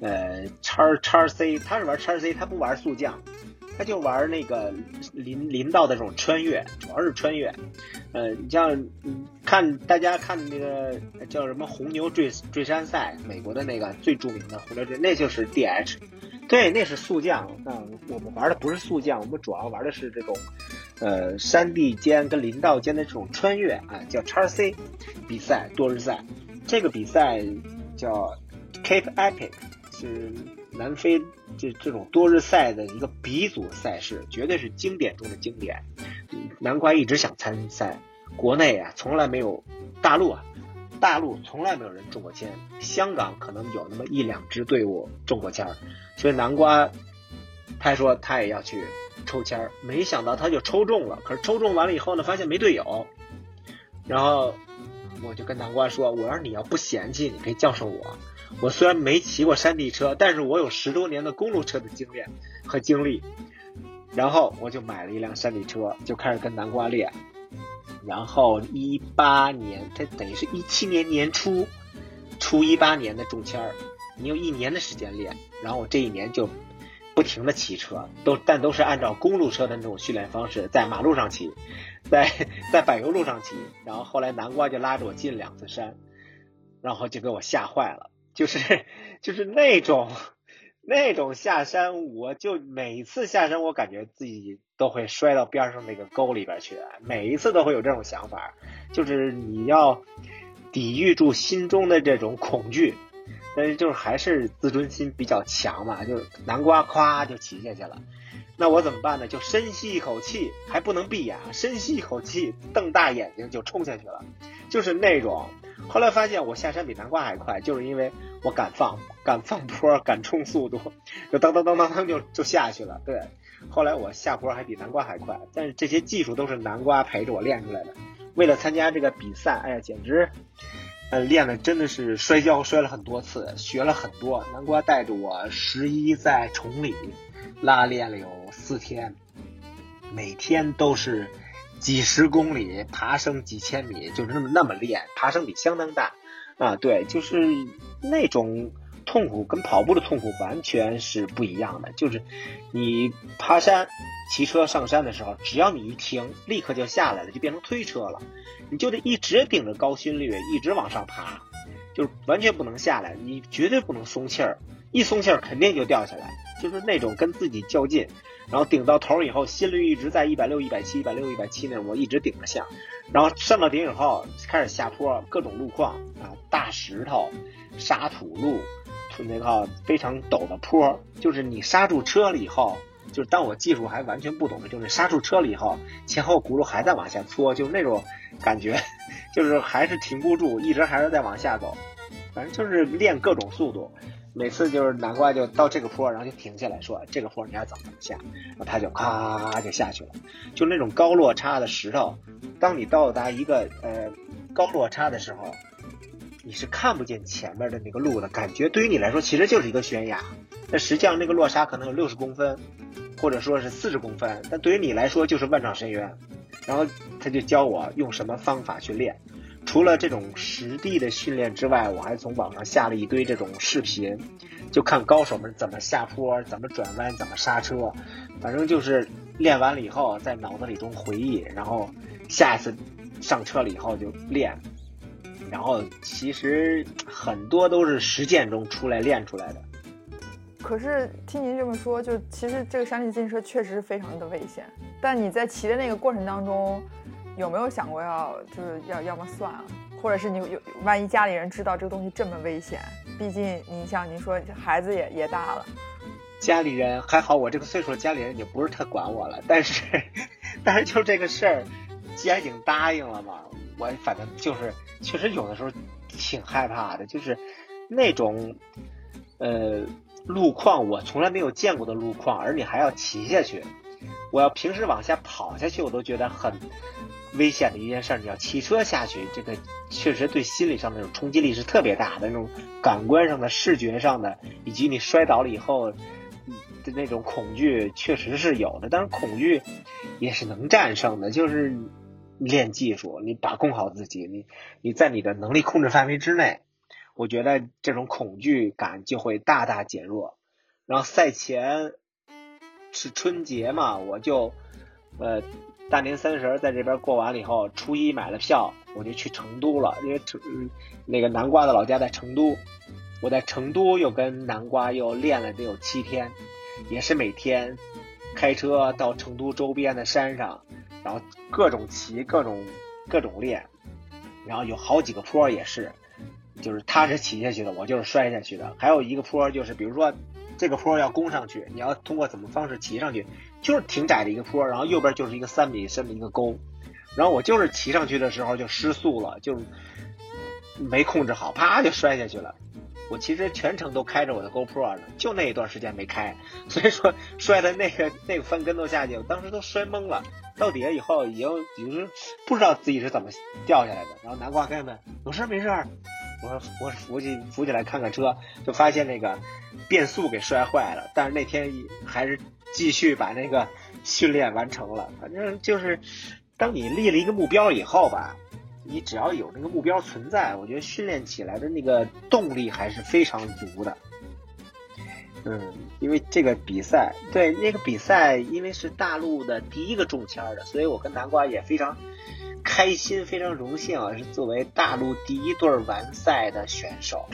呃，叉叉 C，他是玩叉 C，他不玩速降，他就玩那个林林道的这种穿越，主要是穿越。呃，你像看大家看那个叫什么红牛坠坠山赛，美国的那个最著名的红牛坠，那就是 DH。对，那是速降。那我们玩的不是速降，我们主要玩的是这种，呃，山地间跟林道间的这种穿越啊，叫叉 C 比赛多日赛。这个比赛叫 Cape Epic，是南非这这种多日赛的一个鼻祖赛事，绝对是经典中的经典。难怪一直想参赛，国内啊从来没有，大陆啊。大陆从来没有人中过签，香港可能有那么一两支队伍中过签儿，所以南瓜他说他也要去抽签儿，没想到他就抽中了。可是抽中完了以后呢，发现没队友，然后我就跟南瓜说：“我说你要不嫌弃，你可以叫上我。我虽然没骑过山地车，但是我有十多年的公路车的经验和经历。”然后我就买了一辆山地车，就开始跟南瓜练。然后一八年，它等于是一七年年初，初一八年的中签儿，你有一年的时间练。然后我这一年就不停的骑车，都但都是按照公路车的那种训练方式，在马路上骑，在在柏油路上骑。然后后来南瓜就拉着我进两次山，然后就给我吓坏了，就是 就是那种。那种下山，我就每次下山，我感觉自己都会摔到边上那个沟里边去，每一次都会有这种想法，就是你要抵御住心中的这种恐惧，但是就是还是自尊心比较强嘛，就是南瓜咵就骑下去了，那我怎么办呢？就深吸一口气，还不能闭眼，深吸一口气，瞪大眼睛就冲下去了，就是那种。后来发现我下山比南瓜还快，就是因为我敢放。敢放坡，敢冲速度，就当当当当当就就下去了。对，后来我下坡还比南瓜还快，但是这些技术都是南瓜陪着我练出来的。为了参加这个比赛，哎呀，简直，呃，练的真的是摔跤摔了很多次，学了很多。南瓜带着我十一在崇礼拉练了有四天，每天都是几十公里爬升几千米，就是那么那么练，爬升比相当大啊。对，就是那种。痛苦跟跑步的痛苦完全是不一样的。就是你爬山、骑车上山的时候，只要你一停，立刻就下来了，就变成推车了。你就得一直顶着高心率，一直往上爬，就是完全不能下来。你绝对不能松气儿，一松气儿肯定就掉下来。就是那种跟自己较劲，然后顶到头以后，心率一直在一百六、一百七、一百六、一百七那种，我一直顶着下。然后上到顶以后，开始下坡，各种路况啊，大石头、沙土路。那个非常陡的坡，就是你刹住车了以后，就是当我技术还完全不懂的，就是刹住车了以后，前后轱辘还在往下搓，就是那种感觉，就是还是停不住，一直还是在往下走，反正就是练各种速度。每次就是南瓜就到这个坡，然后就停下来说这个坡你要怎么下，然后他就咔就下去了，就那种高落差的石头，当你到达一个呃高落差的时候。你是看不见前面的那个路的感觉，对于你来说其实就是一个悬崖，但实际上那个落差可能有六十公分，或者说是四十公分，但对于你来说就是万丈深渊。然后他就教我用什么方法去练，除了这种实地的训练之外，我还从网上下了一堆这种视频，就看高手们怎么下坡、怎么转弯、怎么刹车，反正就是练完了以后在脑子里中回忆，然后下一次上车了以后就练。然后其实很多都是实践中出来练出来的，可是听您这么说，就其实这个山地自行车确实非常的危险。但你在骑的那个过程当中，有没有想过要就是要要么算了，或者是你有万一家里人知道这个东西这么危险？毕竟你像您说孩子也也大了，家里人还好，我这个岁数，家里人也不是太管我了。但是，但是就这个事儿，既然已经答应了嘛，我反正就是确实有的时候挺害怕的，就是那种呃。路况我从来没有见过的路况，而你还要骑下去，我要平时往下跑下去，我都觉得很危险的一件事。你要骑车下去，这个确实对心理上那种冲击力是特别大的，那种感官上的、视觉上的，以及你摔倒了以后的那种恐惧，确实是有的。但是恐惧也是能战胜的，就是练技术，你把控好自己，你你在你的能力控制范围之内。我觉得这种恐惧感就会大大减弱，然后赛前是春节嘛，我就呃大年三十在这边过完了以后，初一买了票，我就去成都了，因为成嗯那个南瓜的老家在成都，我在成都又跟南瓜又练了得有七天，也是每天开车到成都周边的山上，然后各种骑，各种各种练，然后有好几个坡也是。就是他是骑下去的，我就是摔下去的。还有一个坡，就是比如说这个坡要攻上去，你要通过怎么方式骑上去，就是挺窄的一个坡，然后右边就是一个三米深的一个沟，然后我就是骑上去的时候就失速了，就没控制好，啪就摔下去了。我其实全程都开着我的 GoPro 呢，就那一段时间没开，所以说摔的那个那个翻跟头下去，我当时都摔懵了。到底下以后已经已经不知道自己是怎么掉下来的。然后南瓜哥们有事没事儿？我说我扶起扶起来看看车，就发现那个变速给摔坏了。但是那天还是继续把那个训练完成了。反正就是，当你立了一个目标以后吧，你只要有那个目标存在，我觉得训练起来的那个动力还是非常足的。嗯，因为这个比赛，对那个比赛，因为是大陆的第一个中签的，所以我跟南瓜也非常。开心，非常荣幸啊！是作为大陆第一对完赛的选手。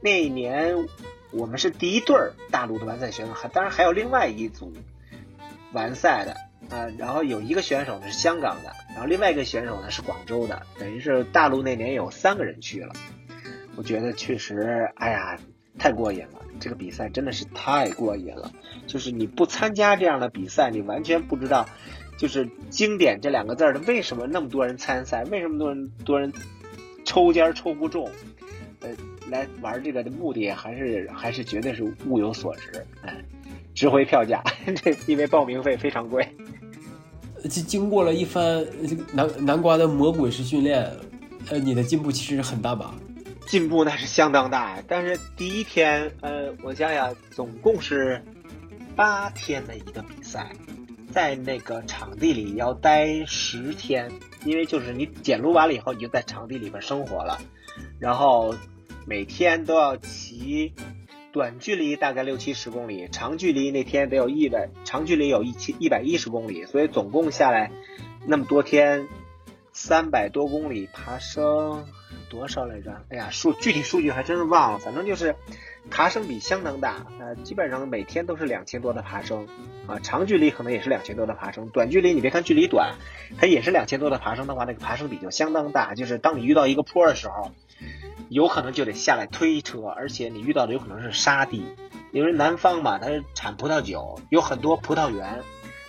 那一年我们是第一对大陆的完赛选手，还当然还有另外一组完赛的啊。然后有一个选手呢是香港的，然后另外一个选手呢是广州的，等于是大陆那年有三个人去了。我觉得确实，哎呀，太过瘾了！这个比赛真的是太过瘾了。就是你不参加这样的比赛，你完全不知道。就是经典这两个字儿的，为什么那么多人参赛？为什么多人多人抽签抽不中？呃，来玩这个的目的还是还是绝对是物有所值，哎，值回票价。这因为报名费非常贵。经经过了一番南南瓜的魔鬼式训练，呃，你的进步其实很大吧？进步那是相当大，但是第一天，呃，我想想，总共是八天的一个比赛。在那个场地里要待十天，因为就是你检录完了以后，你就在场地里边生活了，然后每天都要骑短距离大概六七十公里，长距离那天得有一百，长距离有一千一百一十公里，所以总共下来那么多天三百多公里爬升多少来着？哎呀，数具体数据还真是忘了，反正就是。爬升比相当大，呃，基本上每天都是两千多的爬升，啊，长距离可能也是两千多的爬升，短距离你别看距离短，它也是两千多的爬升的话，那个爬升比就相当大。就是当你遇到一个坡的时候，有可能就得下来推车，而且你遇到的有可能是沙地，因为南方嘛，它是产葡萄酒，有很多葡萄园，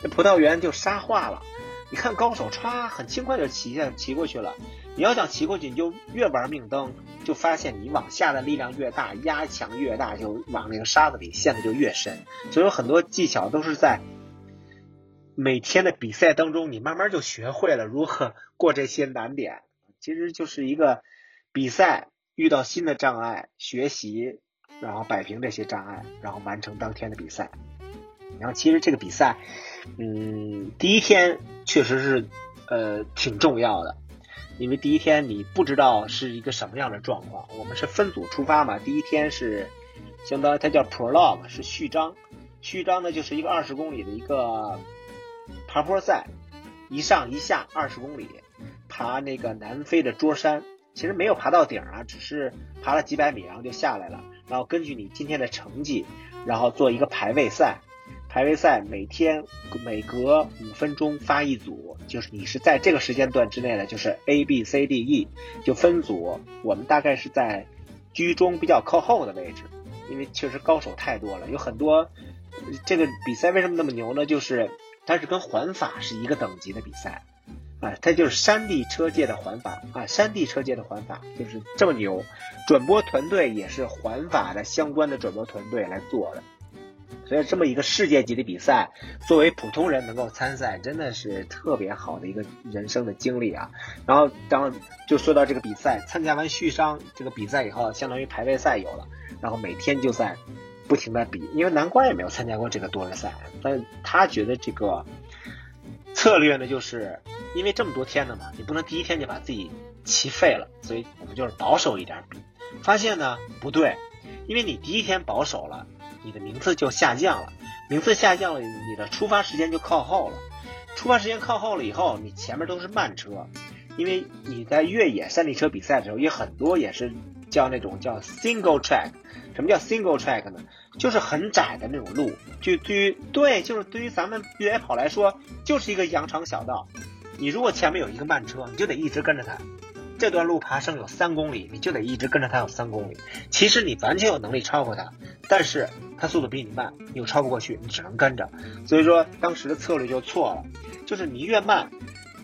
那葡萄园就沙化了。你看高手歘，很轻快就骑下骑过去了。你要想骑过去，你就越玩命蹬，就发现你往下的力量越大，压强越大，就往那个沙子里陷的就越深。所以有很多技巧都是在每天的比赛当中，你慢慢就学会了如何过这些难点。其实就是一个比赛遇到新的障碍，学习，然后摆平这些障碍，然后完成当天的比赛。然后其实这个比赛，嗯，第一天确实是呃挺重要的。因为第一天你不知道是一个什么样的状况，我们是分组出发嘛。第一天是相当于它叫 prologue，是序章。序章呢就是一个二十公里的一个爬坡赛，一上一下二十公里，爬那个南非的桌山。其实没有爬到顶啊，只是爬了几百米，然后就下来了。然后根据你今天的成绩，然后做一个排位赛。排位赛每天每隔五分钟发一组，就是你是在这个时间段之内的，就是 A B C D E 就分组。我们大概是在居中比较靠后的位置，因为确实高手太多了，有很多。这个比赛为什么那么牛呢？就是它是跟环法是一个等级的比赛啊，它就是山地车界的环法啊，山地车界的环法就是这么牛。转播团队也是环法的相关的转播团队来做的。所以这么一个世界级的比赛，作为普通人能够参赛，真的是特别好的一个人生的经历啊。然后当就说到这个比赛，参加完续商这个比赛以后，相当于排位赛有了，然后每天就在不停的比。因为南瓜也没有参加过这个多人赛，但他觉得这个策略呢，就是因为这么多天了嘛，你不能第一天就把自己骑废了，所以我们就是保守一点比。发现呢不对，因为你第一天保守了。你的名次就下降了，名次下降了，你的出发时间就靠后了。出发时间靠后了以后，你前面都是慢车，因为你在越野山地车比赛的时候，也很多也是叫那种叫 single track。什么叫 single track 呢？就是很窄的那种路。就对于对，就是对于咱们越野跑来说，就是一个羊肠小道。你如果前面有一个慢车，你就得一直跟着他。这段路爬升有三公里，你就得一直跟着他有三公里。其实你完全有能力超过他，但是他速度比你慢，你又超不过去，你只能跟着。所以说当时的策略就错了，就是你越慢，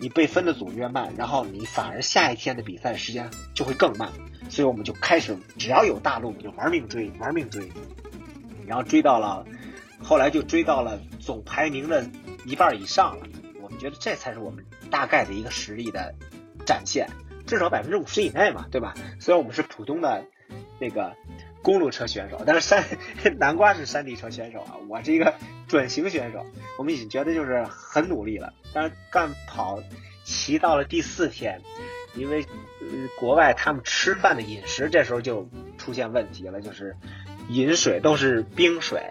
你被分的组越慢，然后你反而下一天的比赛时间就会更慢。所以我们就开始只要有大路就玩命追，玩命追，然后追到了，后来就追到了总排名的一半以上了。我们觉得这才是我们大概的一个实力的展现。至少百分之五十以内嘛，对吧？虽然我们是普通的那个公路车选手，但是山 南瓜是山地车选手啊，我是一个准型选手。我们已经觉得就是很努力了。但是干跑骑到了第四天，因为国外他们吃饭的饮食这时候就出现问题了，就是饮水都是冰水，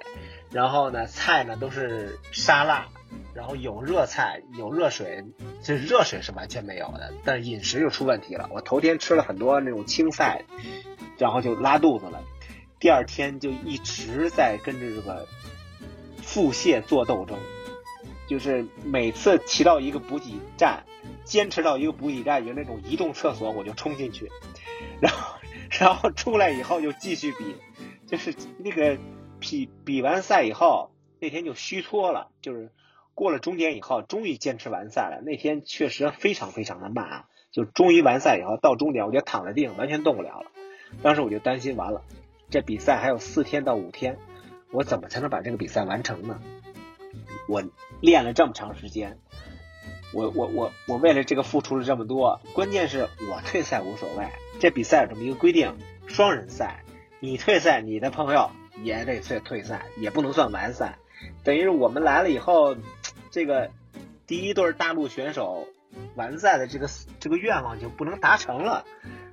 然后呢菜呢都是沙拉。然后有热菜，有热水，这热水是完全没有的。但是饮食就出问题了。我头天吃了很多那种青菜，然后就拉肚子了。第二天就一直在跟着这个腹泻做斗争，就是每次骑到一个补给站，坚持到一个补给站有那种移动厕所，我就冲进去，然后然后出来以后就继续比，就是那个比比完赛以后那天就虚脱了，就是。过了终点以后，终于坚持完赛了。那天确实非常非常的慢啊，就终于完赛以后到终点，我就躺在地上完全动不了了。当时我就担心，完了，这比赛还有四天到五天，我怎么才能把这个比赛完成呢？我练了这么长时间，我我我我为了这个付出了这么多，关键是我退赛无所谓。这比赛有这么一个规定，双人赛，你退赛，你的朋友也得退退赛，也不能算完赛。等于是我们来了以后，这个第一对大陆选手完赛的这个这个愿望就不能达成了，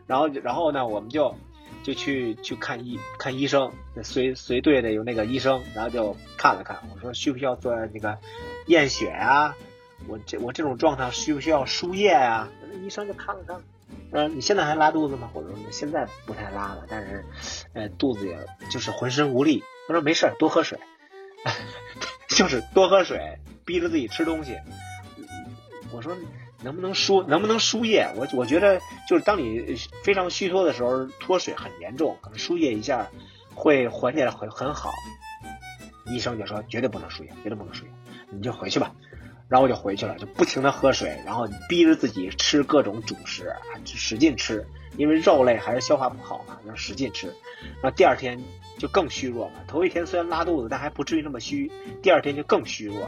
然后然后呢，我们就就去去看医看医生，随随队的有那个医生，然后就看了看，我说需不需要做那个验血啊？我这我这种状态需不需要输液啊？医生就看了看，嗯，你现在还拉肚子吗？我说现在不太拉了，但是呃肚子也就是浑身无力。他说没事，多喝水。就是多喝水，逼着自己吃东西。我说能不能输，能不能输液？我我觉得就是当你非常虚脱的时候，脱水很严重，可能输液一下会缓解的很很好。医生就说绝对不能输液，绝对不能输液，你就回去吧。然后我就回去了，就不停的喝水，然后逼着自己吃各种主食，使劲吃，因为肉类还是消化不好嘛，然后使劲吃。然后第二天。就更虚弱了。头一天虽然拉肚子，但还不至于那么虚。第二天就更虚弱，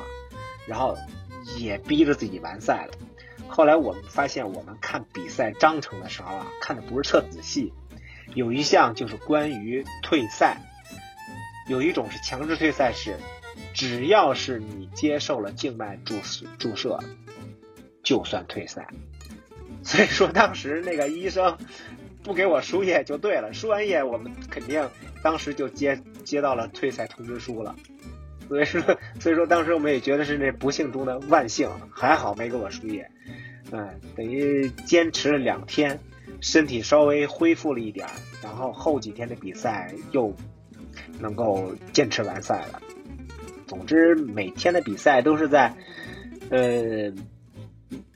然后也逼着自己完赛了。后来我们发现，我们看比赛章程的时候啊，看的不是特仔细。有一项就是关于退赛，有一种是强制退赛，是只要是你接受了静脉注注射，就算退赛。所以说当时那个医生。不给我输液就对了，输完液我们肯定当时就接接到了退赛通知书了，所以说所以说当时我们也觉得是那不幸中的万幸，还好没给我输液，嗯，等于坚持了两天，身体稍微恢复了一点，然后后几天的比赛又能够坚持完赛了。总之，每天的比赛都是在，呃，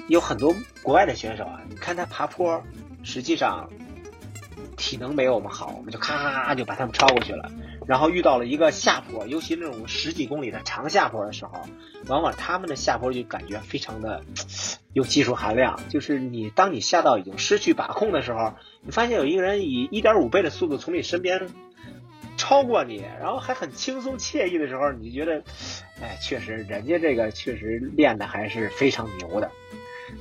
有很多国外的选手啊，你看他爬坡，实际上体能没有我们好，我们就咔咔咔就把他们超过去了。然后遇到了一个下坡，尤其那种十几公里的长下坡的时候，往往他们的下坡就感觉非常的 有技术含量。就是你当你下到已经失去把控的时候，你发现有一个人以一点五倍的速度从你身边超过你，然后还很轻松惬意的时候，你觉得，哎，确实人家这个确实练的还是非常牛的。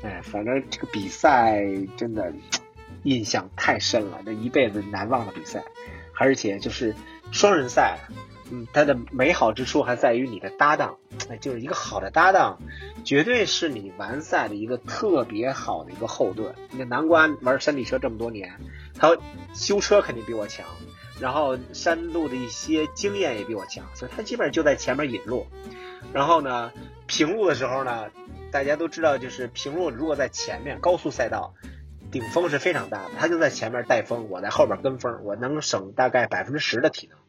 哎，反正这个比赛真的 印象太深了，这一辈子难忘的比赛，而且就是。双人赛，嗯，它的美好之处还在于你的搭档，哎，就是一个好的搭档，绝对是你完赛的一个特别好的一个后盾。你看南瓜玩山地车这么多年，他修车肯定比我强，然后山路的一些经验也比我强，所以他基本上就在前面引路。然后呢，平路的时候呢，大家都知道，就是平路如果在前面高速赛道。顶峰是非常大的，他就在前面带风，我在后边跟风，我能省大概百分之十的体能，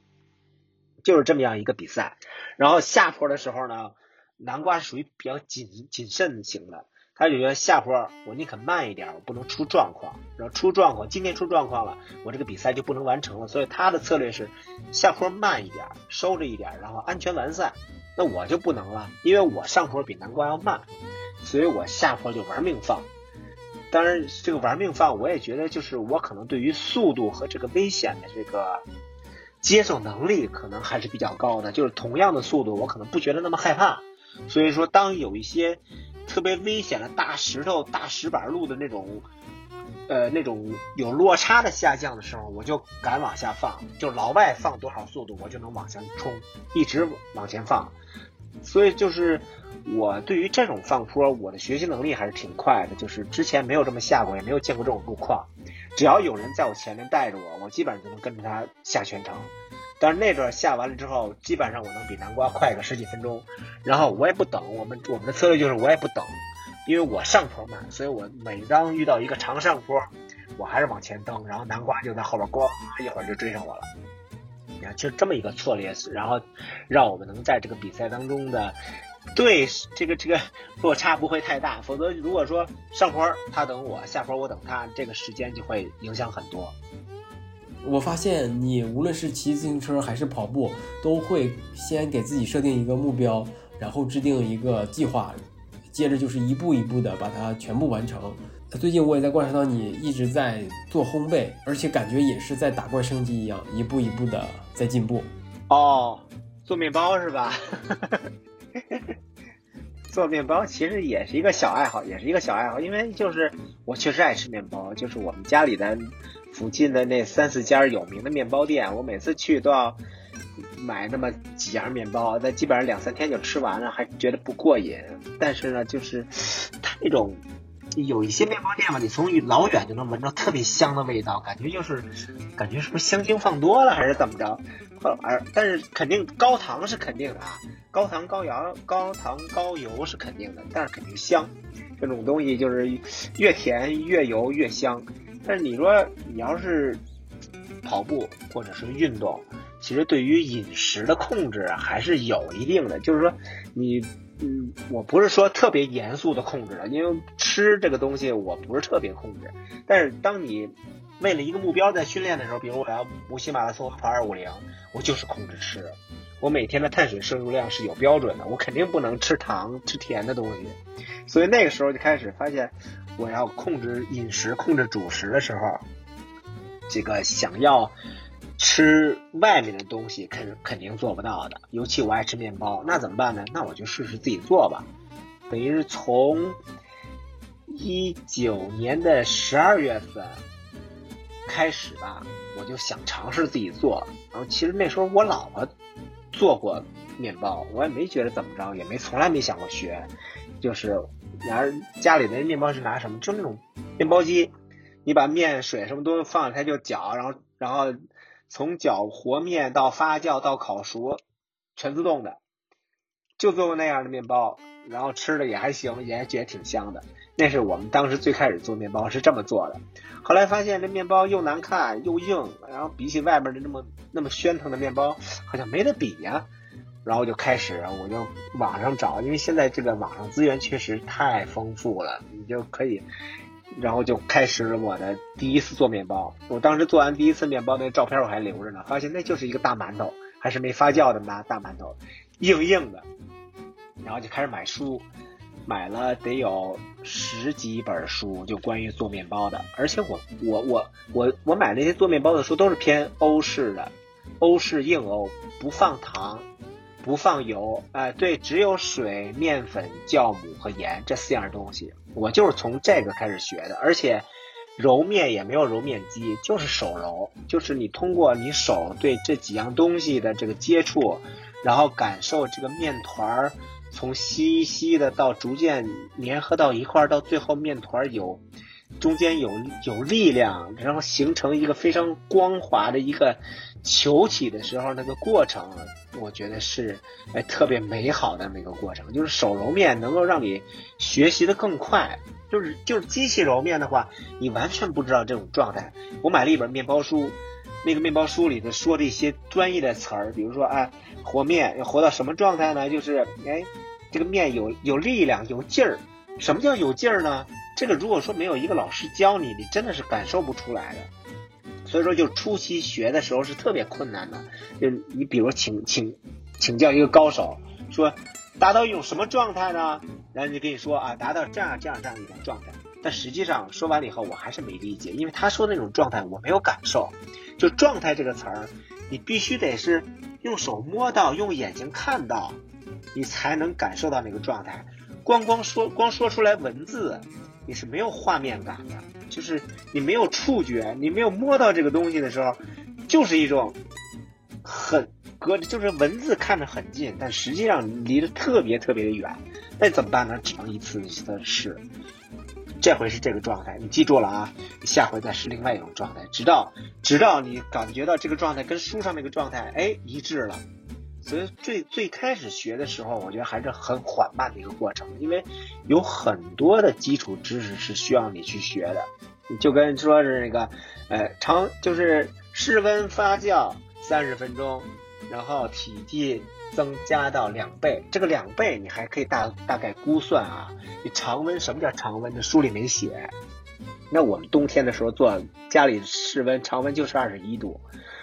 就是这么样一个比赛。然后下坡的时候呢，南瓜是属于比较谨谨慎型的，他就觉得下坡我宁可慢一点，我不能出状况。然后出状况，今天出状况了，我这个比赛就不能完成了。所以他的策略是下坡慢一点，收着一点，然后安全完赛。那我就不能了，因为我上坡比南瓜要慢，所以我下坡就玩命放。当然，这个玩命放，我也觉得就是我可能对于速度和这个危险的这个接受能力可能还是比较高的。就是同样的速度，我可能不觉得那么害怕。所以说，当有一些特别危险的大石头、大石板路的那种，呃，那种有落差的下降的时候，我就敢往下放。就老外放多少速度，我就能往前冲，一直往前放。所以就是。我对于这种放坡，我的学习能力还是挺快的。就是之前没有这么下过，也没有见过这种路况。只要有人在我前面带着我，我基本上就能跟着他下全程。但是那段下完了之后，基本上我能比南瓜快个十几分钟。然后我也不等，我们我们的策略就是我也不等，因为我上坡慢，所以我每当遇到一个长上坡，我还是往前蹬，然后南瓜就在后边咣一会儿就追上我了。你看，就这么一个策略，然后让我们能在这个比赛当中的。对，这个这个 落差不会太大，否则如果说上坡他等我，下坡我等他，这个时间就会影响很多。我发现你无论是骑自行车还是跑步，都会先给自己设定一个目标，然后制定一个计划，接着就是一步一步的把它全部完成。最近我也在观察到你一直在做烘焙，而且感觉也是在打怪升级一样，一步一步的在进步。哦，做面包是吧？做面包其实也是一个小爱好，也是一个小爱好，因为就是我确实爱吃面包，就是我们家里的附近的那三四家有名的面包店，我每次去都要买那么几样面包，那基本上两三天就吃完了，还觉得不过瘾。但是呢，就是它那种有一些面包店嘛，你从老远就能闻到特别香的味道，感觉就是感觉是不是香精放多了还是怎么着？而但是肯定高糖是肯定的啊，高糖高油高糖高油是肯定的，但是肯定香。这种东西就是越甜越油越香。但是你说你要是跑步或者是运动，其实对于饮食的控制还是有一定的。就是说你嗯，我不是说特别严肃的控制了，因为吃这个东西我不是特别控制。但是当你为了一个目标在训练的时候，比如我要无锡马拉松跑二五零，我就是控制吃，我每天的碳水摄入量是有标准的，我肯定不能吃糖吃甜的东西，所以那个时候就开始发现，我要控制饮食、控制主食的时候，这个想要吃外面的东西肯肯定做不到的，尤其我爱吃面包，那怎么办呢？那我就试试自己做吧，等于是从一九年的十二月份。开始吧，我就想尝试自己做。然后其实那时候我老婆做过面包，我也没觉得怎么着，也没从来没想过学。就是然而家里的面包是拿什么？就那种面包机，你把面水什么都放它就搅，然后然后从搅和面到发酵到烤熟，全自动的。就做过那样的面包，然后吃的也还行，也觉得挺香的。那是我们当时最开始做面包是这么做的，后来发现这面包又难看又硬，然后比起外面的那么那么喧腾的面包，好像没得比呀。然后就开始我就网上找，因为现在这个网上资源确实太丰富了，你就可以，然后就开始我的第一次做面包。我当时做完第一次面包那照片我还留着呢，发现那就是一个大馒头，还是没发酵的大大馒头，硬硬的。然后就开始买书。买了得有十几本书，就关于做面包的。而且我我我我我买那些做面包的书都是偏欧式的，欧式硬欧，不放糖，不放油，哎，对，只有水、面粉、酵母和盐这四样东西。我就是从这个开始学的，而且揉面也没有揉面机，就是手揉，就是你通过你手对这几样东西的这个接触，然后感受这个面团儿。从稀稀的到逐渐粘合到一块儿，到最后面团有中间有有力量，然后形成一个非常光滑的一个球体的时候，那个过程，我觉得是哎特别美好的那个过程。就是手揉面能够让你学习的更快，就是就是机器揉面的话，你完全不知道这种状态。我买了一本面包书，那个面包书里头说的一些专业的词儿，比如说啊，和面要和到什么状态呢？就是哎。这个面有有力量有劲儿，什么叫有劲儿呢？这个如果说没有一个老师教你，你真的是感受不出来的。所以说，就初期学的时候是特别困难的。就你比如请请请教一个高手，说达到一种什么状态呢？然后就跟你说啊，达到这样这样这样一种状态。但实际上说完了以后，我还是没理解，因为他说那种状态我没有感受。就状态这个词儿，你必须得是用手摸到，用眼睛看到。你才能感受到那个状态，光光说光说出来文字，你是没有画面感的，就是你没有触觉，你没有摸到这个东西的时候，就是一种很隔，就是文字看着很近，但实际上离得特别特别的远，那怎么办呢？只能一次一次的试，这回是这个状态，你记住了啊，下回再试另外一种状态，直到直到你感觉到这个状态跟书上那个状态哎一致了。所以最最开始学的时候，我觉得还是很缓慢的一个过程，因为有很多的基础知识是需要你去学的。就跟说是那个，呃，常就是室温发酵三十分钟，然后体积增加到两倍，这个两倍你还可以大大概估算啊。你常温什么叫常温？那书里没写。那我们冬天的时候做家里室温常温就是二十一度。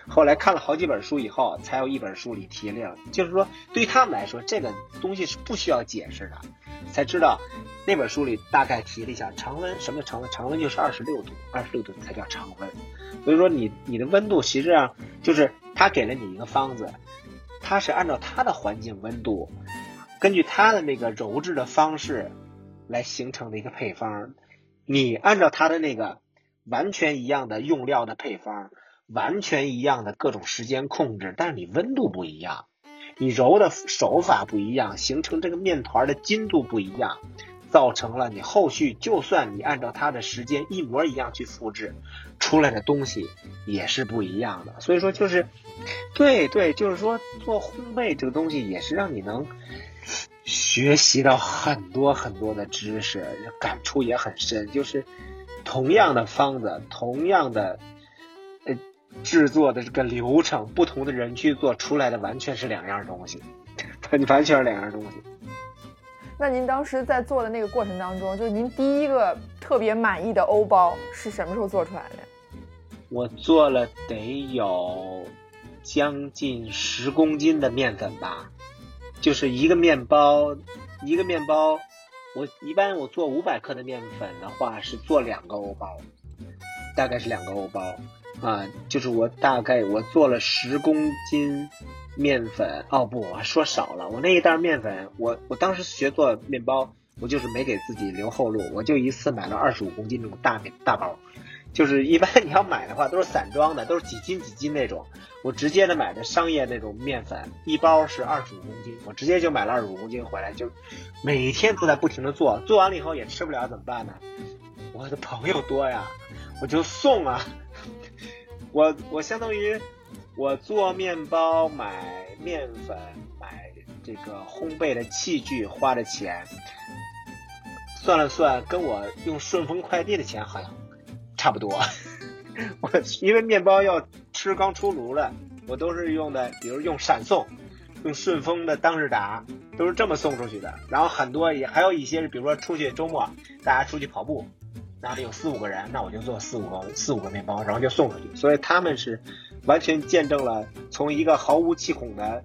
后来看了好几本书以后，才有一本书里提了，就是说对于他们来说，这个东西是不需要解释的，才知道那本书里大概提了一下常温，什么叫常温？常温就是二十六度，二十六度才叫常温。所以说你你的温度实际上就是他给了你一个方子，他是按照他的环境温度，根据他的那个揉制的方式来形成的一个配方，你按照他的那个完全一样的用料的配方。完全一样的各种时间控制，但是你温度不一样，你揉的手法不一样，形成这个面团的筋度不一样，造成了你后续就算你按照它的时间一模一样去复制出来的东西也是不一样的。所以说就是，对对，就是说做烘焙这个东西也是让你能学习到很多很多的知识，感触也很深。就是同样的方子，同样的。制作的这个流程，不同的人去做出来的完全是两样东西，完全是两样东西。那您当时在做的那个过程当中，就是您第一个特别满意的欧包是什么时候做出来的？我做了得有将近十公斤的面粉吧，就是一个面包，一个面包，我一般我做五百克的面粉的话是做两个欧包，大概是两个欧包。啊，就是我大概我做了十公斤面粉，哦不，我说少了，我那一袋面粉，我我当时学做面包，我就是没给自己留后路，我就一次买了二十五公斤那种大面大包，就是一般你要买的话都是散装的，都是几斤几斤那种，我直接的买的商业那种面粉，一包是二十五公斤，我直接就买了二十五公斤回来，就每天都在不停的做，做完了以后也吃不了怎么办呢？我的朋友多呀，我就送啊。我我相当于我做面包买面粉买这个烘焙的器具花的钱，算了算，跟我用顺丰快递的钱好像差不多。我因为面包要吃刚出炉了，我都是用的，比如用闪送，用顺丰的当日达，都是这么送出去的。然后很多也还有一些是，比如说出去周末大家出去跑步，那里有四五个人，那我就做四五个四五个面包，然后就送出去。所以他们是完全见证了从一个毫无气孔的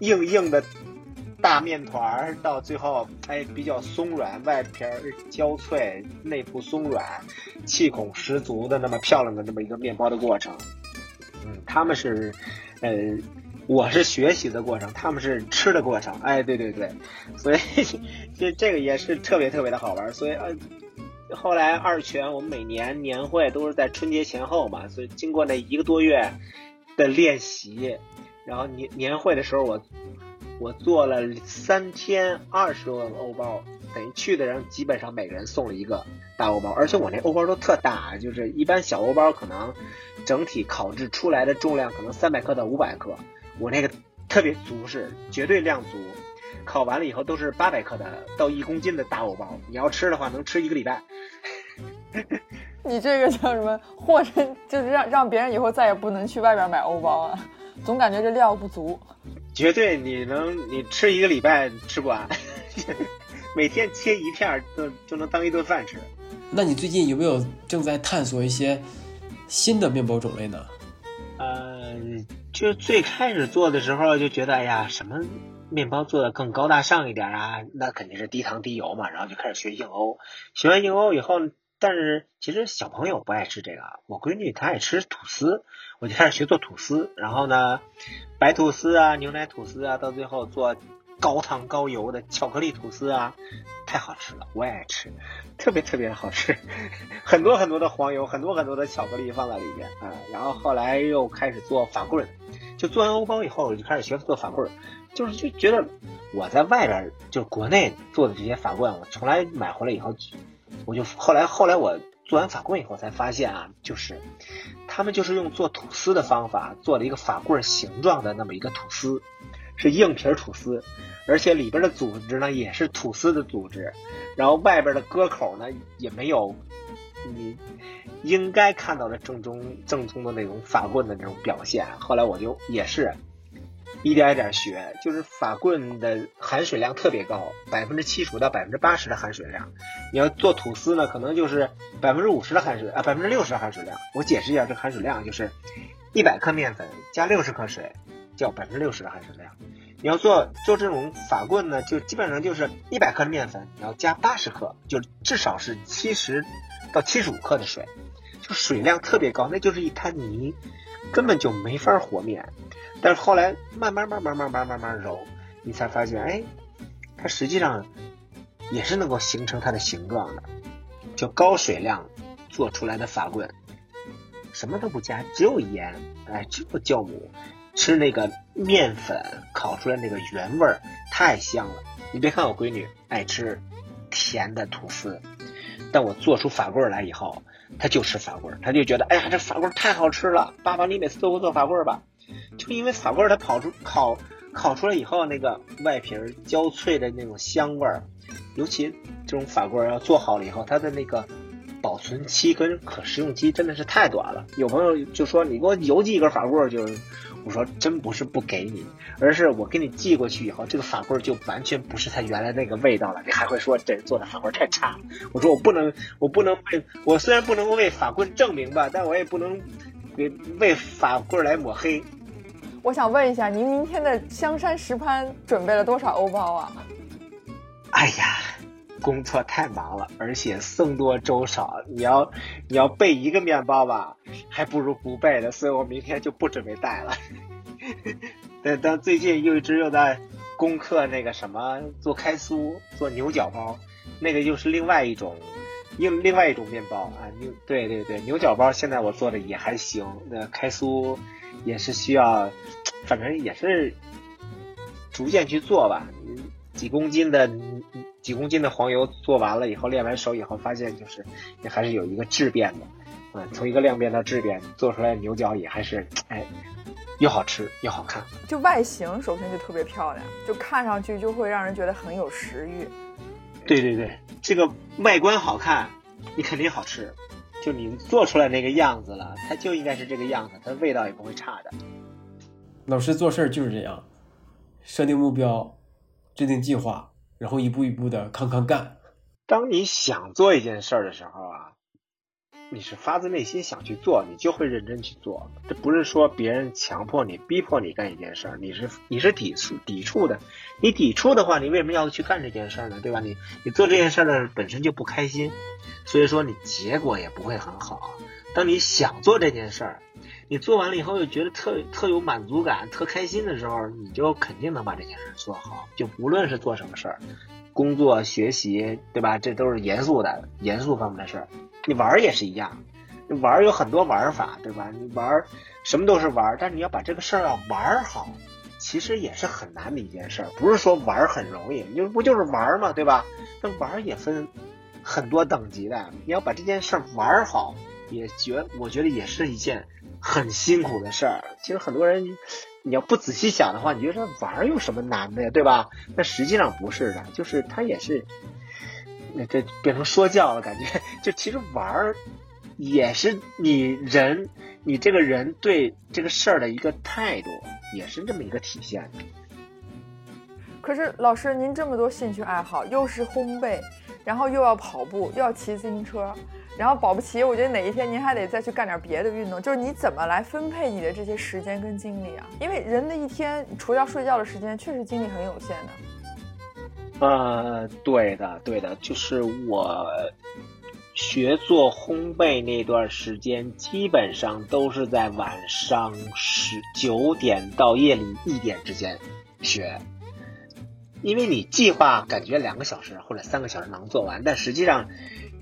硬硬的。大面团儿到最后，哎，比较松软，外皮儿焦脆，内部松软，气孔十足的那么漂亮的那么一个面包的过程。嗯，他们是，呃，我是学习的过程，他们是吃的过程。哎，对对对，所以 这这个也是特别特别的好玩。所以呃，后来二泉我们每年年会都是在春节前后嘛，所以经过那一个多月的练习，然后年年会的时候我。我做了三天二十多个欧包，等于去的人基本上每个人送了一个大欧包，而且我那欧包都特大，就是一般小欧包可能整体烤制出来的重量可能三百克到五百克，我那个特别足是绝对量足，烤完了以后都是八百克的到一公斤的大欧包，你要吃的话能吃一个礼拜。你这个叫什么？或者就是让让别人以后再也不能去外边买欧包啊，总感觉这料不足。绝对你能，你吃一个礼拜吃不完，每天切一片就就能当一顿饭吃。那你最近有没有正在探索一些新的面包种类呢？呃，就最开始做的时候就觉得，哎呀，什么面包做的更高大上一点啊？那肯定是低糖低油嘛。然后就开始学硬欧，学完硬欧以后。但是其实小朋友不爱吃这个，我闺女她爱吃吐司，我就开始学做吐司。然后呢，白吐司啊，牛奶吐司啊，到最后做高糖高油的巧克力吐司啊，太好吃了，我也爱吃，特别特别的好吃，很多很多的黄油，很多很多的巧克力放在里边啊。然后后来又开始做法棍，就做完欧包以后，我就开始学做法棍，就是就觉得我在外边就国内做的这些法棍，我从来买回来以后。我就后来后来我做完法棍以后才发现啊，就是他们就是用做吐司的方法做了一个法棍形状的那么一个吐司，是硬皮吐司，而且里边的组织呢也是吐司的组织，然后外边的割口呢也没有你应该看到的正宗正宗的那种法棍的那种表现。后来我就也是。一点一点学，就是法棍的含水量特别高，百分之七十五到百分之八十的含水量。你要做吐司呢，可能就是百分之五十的含水啊，百分之六十的含水量。我解释一下这含水量，就是一百克面粉加六十克水，叫百分之六十的含水量。你要做做这种法棍呢，就基本上就是一百克的面粉，你要加八十克，就至少是七十到七十五克的水，就水量特别高，那就是一滩泥，根本就没法和面。但是后来慢慢慢慢慢慢慢慢揉，你才发现，哎，它实际上也是能够形成它的形状的，就高水量做出来的法棍，什么都不加，只有盐，哎，只有酵母，吃那个面粉烤出来那个原味儿，太香了。你别看我闺女爱吃甜的吐司，但我做出法棍来以后，她就吃法棍，她就觉得，哎呀，这法棍太好吃了，爸爸你每次都给我做法棍吧。就因为法棍儿它跑出烤烤出来以后，那个外皮儿焦脆的那种香味儿，尤其这种法棍儿要做好了以后，它的那个保存期跟可食用期真的是太短了。有朋友就说你给我邮寄一根法棍儿，就我说真不是不给你，而是我给你寄过去以后，这个法棍儿就完全不是它原来那个味道了。你还会说这做的法棍儿太差？我说我不能，我不能为我虽然不能为法棍证明吧，但我也不能给为法棍来抹黑。我想问一下，您明天的香山石潘准备了多少欧包啊？哎呀，工作太忙了，而且僧多粥少，你要你要备一个面包吧，还不如不备的，所以我明天就不准备带了。但但最近又一直又在攻克那个什么做开酥、做牛角包，那个又是另外一种另另外一种面包啊。牛对对对，牛角包现在我做的也还行，那开酥。也是需要，反正也是逐渐去做吧。几公斤的几公斤的黄油做完了以后，练完手以后，发现就是也还是有一个质变的，嗯，从一个量变到质变，做出来牛角也还是哎又好吃又好看。就外形首先就特别漂亮，就看上去就会让人觉得很有食欲。对对对，这个外观好看，你肯定好吃。就你做出来那个样子了，它就应该是这个样子，它味道也不会差的。老师做事儿就是这样，设定目标，制定计划，然后一步一步的康康干。当你想做一件事儿的时候啊，你是发自内心想去做，你就会认真去做。这不是说别人强迫你、逼迫你干一件事儿，你是你是抵触抵触的。你抵触的话，你为什么要去干这件事儿呢？对吧？你你做这件事儿的本身就不开心。所以说你结果也不会很好。当你想做这件事儿，你做完了以后又觉得特特有满足感、特开心的时候，你就肯定能把这件事儿做好。就无论是做什么事儿，工作、学习，对吧？这都是严肃的、严肃方面的事儿。你玩儿也是一样，你玩儿有很多玩法，对吧？你玩儿什么都是玩儿，但是你要把这个事儿要玩好，其实也是很难的一件事儿。不是说玩儿很容易，你不就是玩儿嘛，对吧？那玩儿也分。很多等级的，你要把这件事儿玩好，也觉我觉得也是一件很辛苦的事儿。其实很多人，你要不仔细想的话，你觉得玩有什么难的呀，对吧？那实际上不是的，就是它也是，那这变成说教了，感觉就其实玩也是你人，你这个人对这个事儿的一个态度，也是这么一个体现。可是老师，您这么多兴趣爱好，又是烘焙。然后又要跑步，又要骑自行车，然后保不齐，我觉得哪一天您还得再去干点别的运动。就是你怎么来分配你的这些时间跟精力啊？因为人的一天除掉睡觉的时间，确实精力很有限的。呃，对的，对的，就是我学做烘焙那段时间，基本上都是在晚上十九点到夜里一点之间学。因为你计划感觉两个小时或者三个小时能做完，但实际上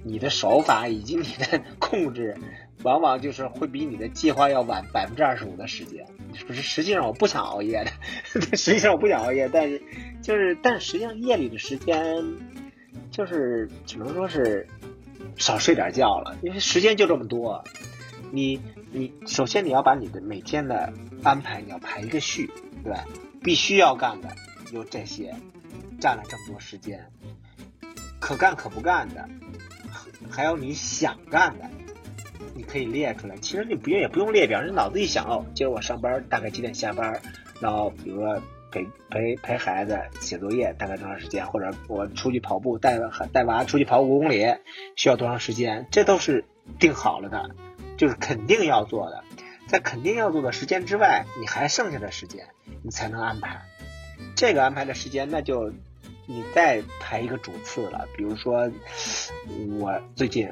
你的手法以及你的控制，往往就是会比你的计划要晚百分之二十五的时间。不是，实际上我不想熬夜的，实际上我不想熬夜，但是就是，但实际上夜里的时间就是只能说是少睡点觉了，因为时间就这么多。你你首先你要把你的每天的安排你要排一个序，对？必须要干的。有这些，占了这么多时间，可干可不干的，还有你想干的，你可以列出来。其实你不用也不用列表，你脑子一想哦，今儿我上班大概几点下班，然后比如说陪陪陪孩子写作业大概多长时间，或者我出去跑步带带娃出去跑五公里需要多长时间，这都是定好了的，就是肯定要做的。在肯定要做的时间之外，你还剩下的时间，你才能安排。这个安排的时间，那就你再排一个主次了。比如说，我最近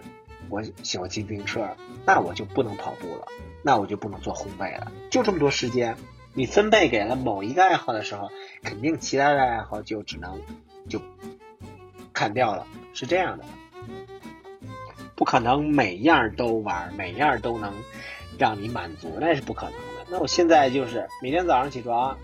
我喜欢骑自行车，那我就不能跑步了，那我就不能做烘焙了。就这么多时间，你分配给了某一个爱好的时候，肯定其他的爱好就只能就砍掉了。是这样的，不可能每样都玩，每样都能让你满足，那是不可能的。那我现在就是每天早上起床，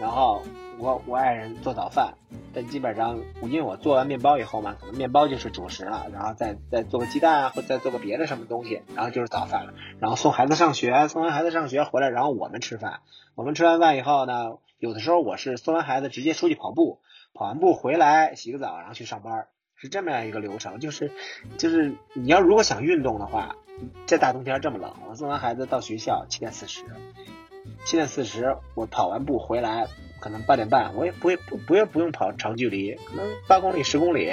然后。我我爱人做早饭，但基本上因为我做完面包以后嘛，可能面包就是主食了，然后再再做个鸡蛋啊，或再做个别的什么东西，然后就是早饭了。然后送孩子上学，送完孩子上学回来，然后我们吃饭。我们吃完饭以后呢，有的时候我是送完孩子直接出去跑步，跑完步回来洗个澡，然后去上班，是这么样一个流程。就是就是你要如果想运动的话，这大冬天这么冷，我送完孩子到学校七点四十，七点四十我跑完步回来。可能八点半，我也不会不不也不用跑长距离，可能八公里十公里，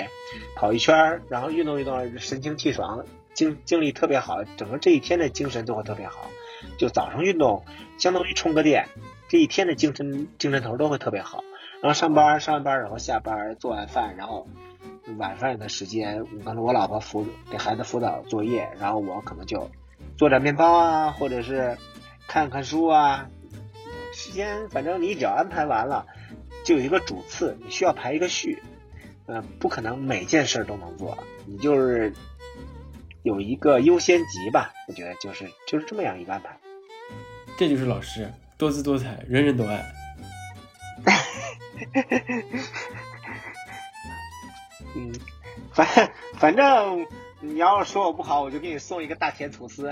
跑一圈，然后运动运动，神清气爽，精精力特别好，整个这一天的精神都会特别好。就早上运动，相当于充个电，这一天的精神精神头都会特别好。然后上班上完班然后下班做完饭，然后晚饭的时间，可能我老婆辅给孩子辅导作业，然后我可能就做点面包啊，或者是看看书啊。时间反正你只要安排完了，就有一个主次，你需要排一个序，嗯，不可能每件事都能做，你就是有一个优先级吧，我觉得就是就是这么样一个安排。这就是老师多姿多彩，人人都爱。嗯，反反正你要是说我不好，我就给你送一个大甜吐司。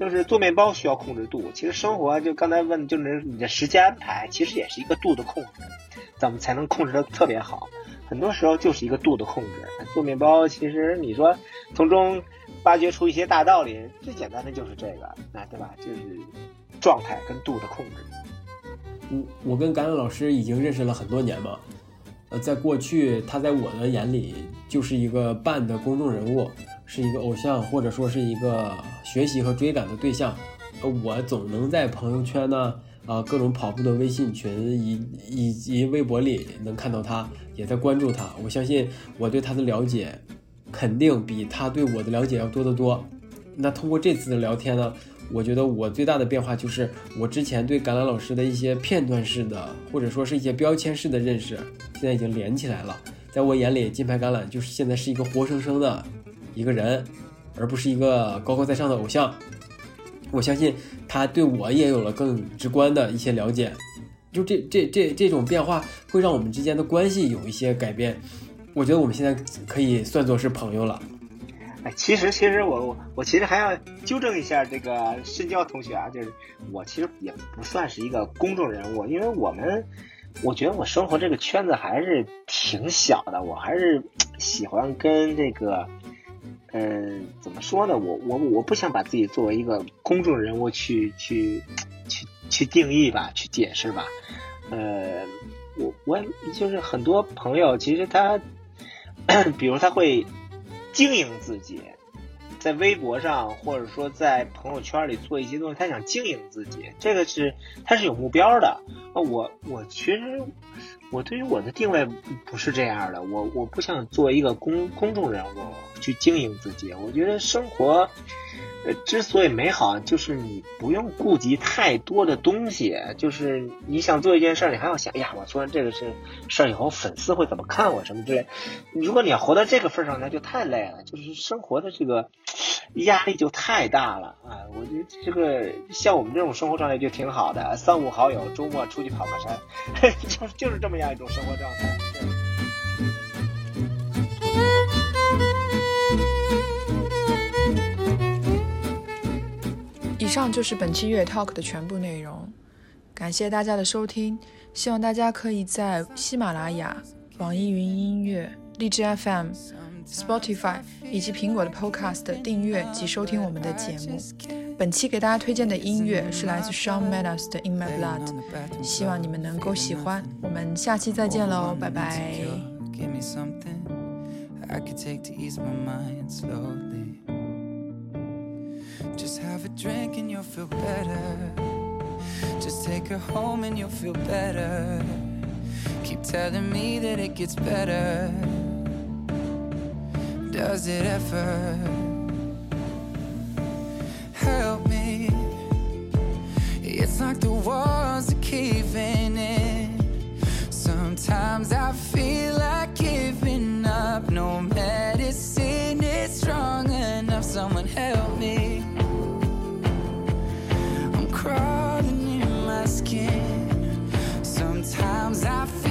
就是做面包需要控制度，其实生活就刚才问，就是你的时间安排，其实也是一个度的控制，咱们才能控制的特别好。很多时候就是一个度的控制。做面包，其实你说从中挖掘出一些大道理，最简单的就是这个，那对吧？就是状态跟度的控制。我，我跟橄榄老师已经认识了很多年嘛。呃，在过去，他在我的眼里就是一个半的公众人物，是一个偶像，或者说是一个学习和追赶的对象。呃，我总能在朋友圈呢，啊，各种跑步的微信群以以及微博里能看到他，也在关注他。我相信我对他的了解，肯定比他对我的了解要多得多。那通过这次的聊天呢？我觉得我最大的变化就是，我之前对橄榄老师的一些片段式的，或者说是一些标签式的认识，现在已经连起来了。在我眼里，金牌橄榄就是现在是一个活生生的一个人，而不是一个高高在上的偶像。我相信他对我也有了更直观的一些了解。就这这这这种变化，会让我们之间的关系有一些改变。我觉得我们现在可以算作是朋友了。哎，其实其实我我我其实还要纠正一下这个深交同学啊，就是我其实也不算是一个公众人物，因为我们我觉得我生活这个圈子还是挺小的，我还是喜欢跟这个，嗯，怎么说呢？我我我不想把自己作为一个公众人物去去去去定义吧，去解释吧。呃，我我就是很多朋友，其实他，比如他会。经营自己，在微博上或者说在朋友圈里做一些东西，他想经营自己，这个是他是有目标的。啊，我我其实我对于我的定位不是这样的，我我不想做一个公公众人物去经营自己，我觉得生活。呃，之所以美好，就是你不用顾及太多的东西，就是你想做一件事，你还要想，哎呀，我做完这个事事儿以后，粉丝会怎么看我什么之类。如果你要活到这个份上，那就太累了，就是生活的这个压力就太大了啊！我觉得这个像我们这种生活状态就挺好的，三五好友周末出去跑个山，就就是这么样一种生活状态。对上就是本期粤 Talk 的全部内容，感谢大家的收听，希望大家可以在喜马拉雅、网易云音乐、荔枝 FM、Spotify 以及苹果的 Podcast 订阅及收听我们的节目。本期给大家推荐的音乐是来自 Shawn Mendes 的《In My Blood》，希望你们能够喜欢。我们下期再见喽，拜拜。Just have a drink and you'll feel better. Just take her home and you'll feel better. Keep telling me that it gets better. Does it ever? Help me. It's like the walls are caving in. Sometimes I feel like giving up. No medicine is strong enough. Someone help me crawling in my skin. Sometimes I feel.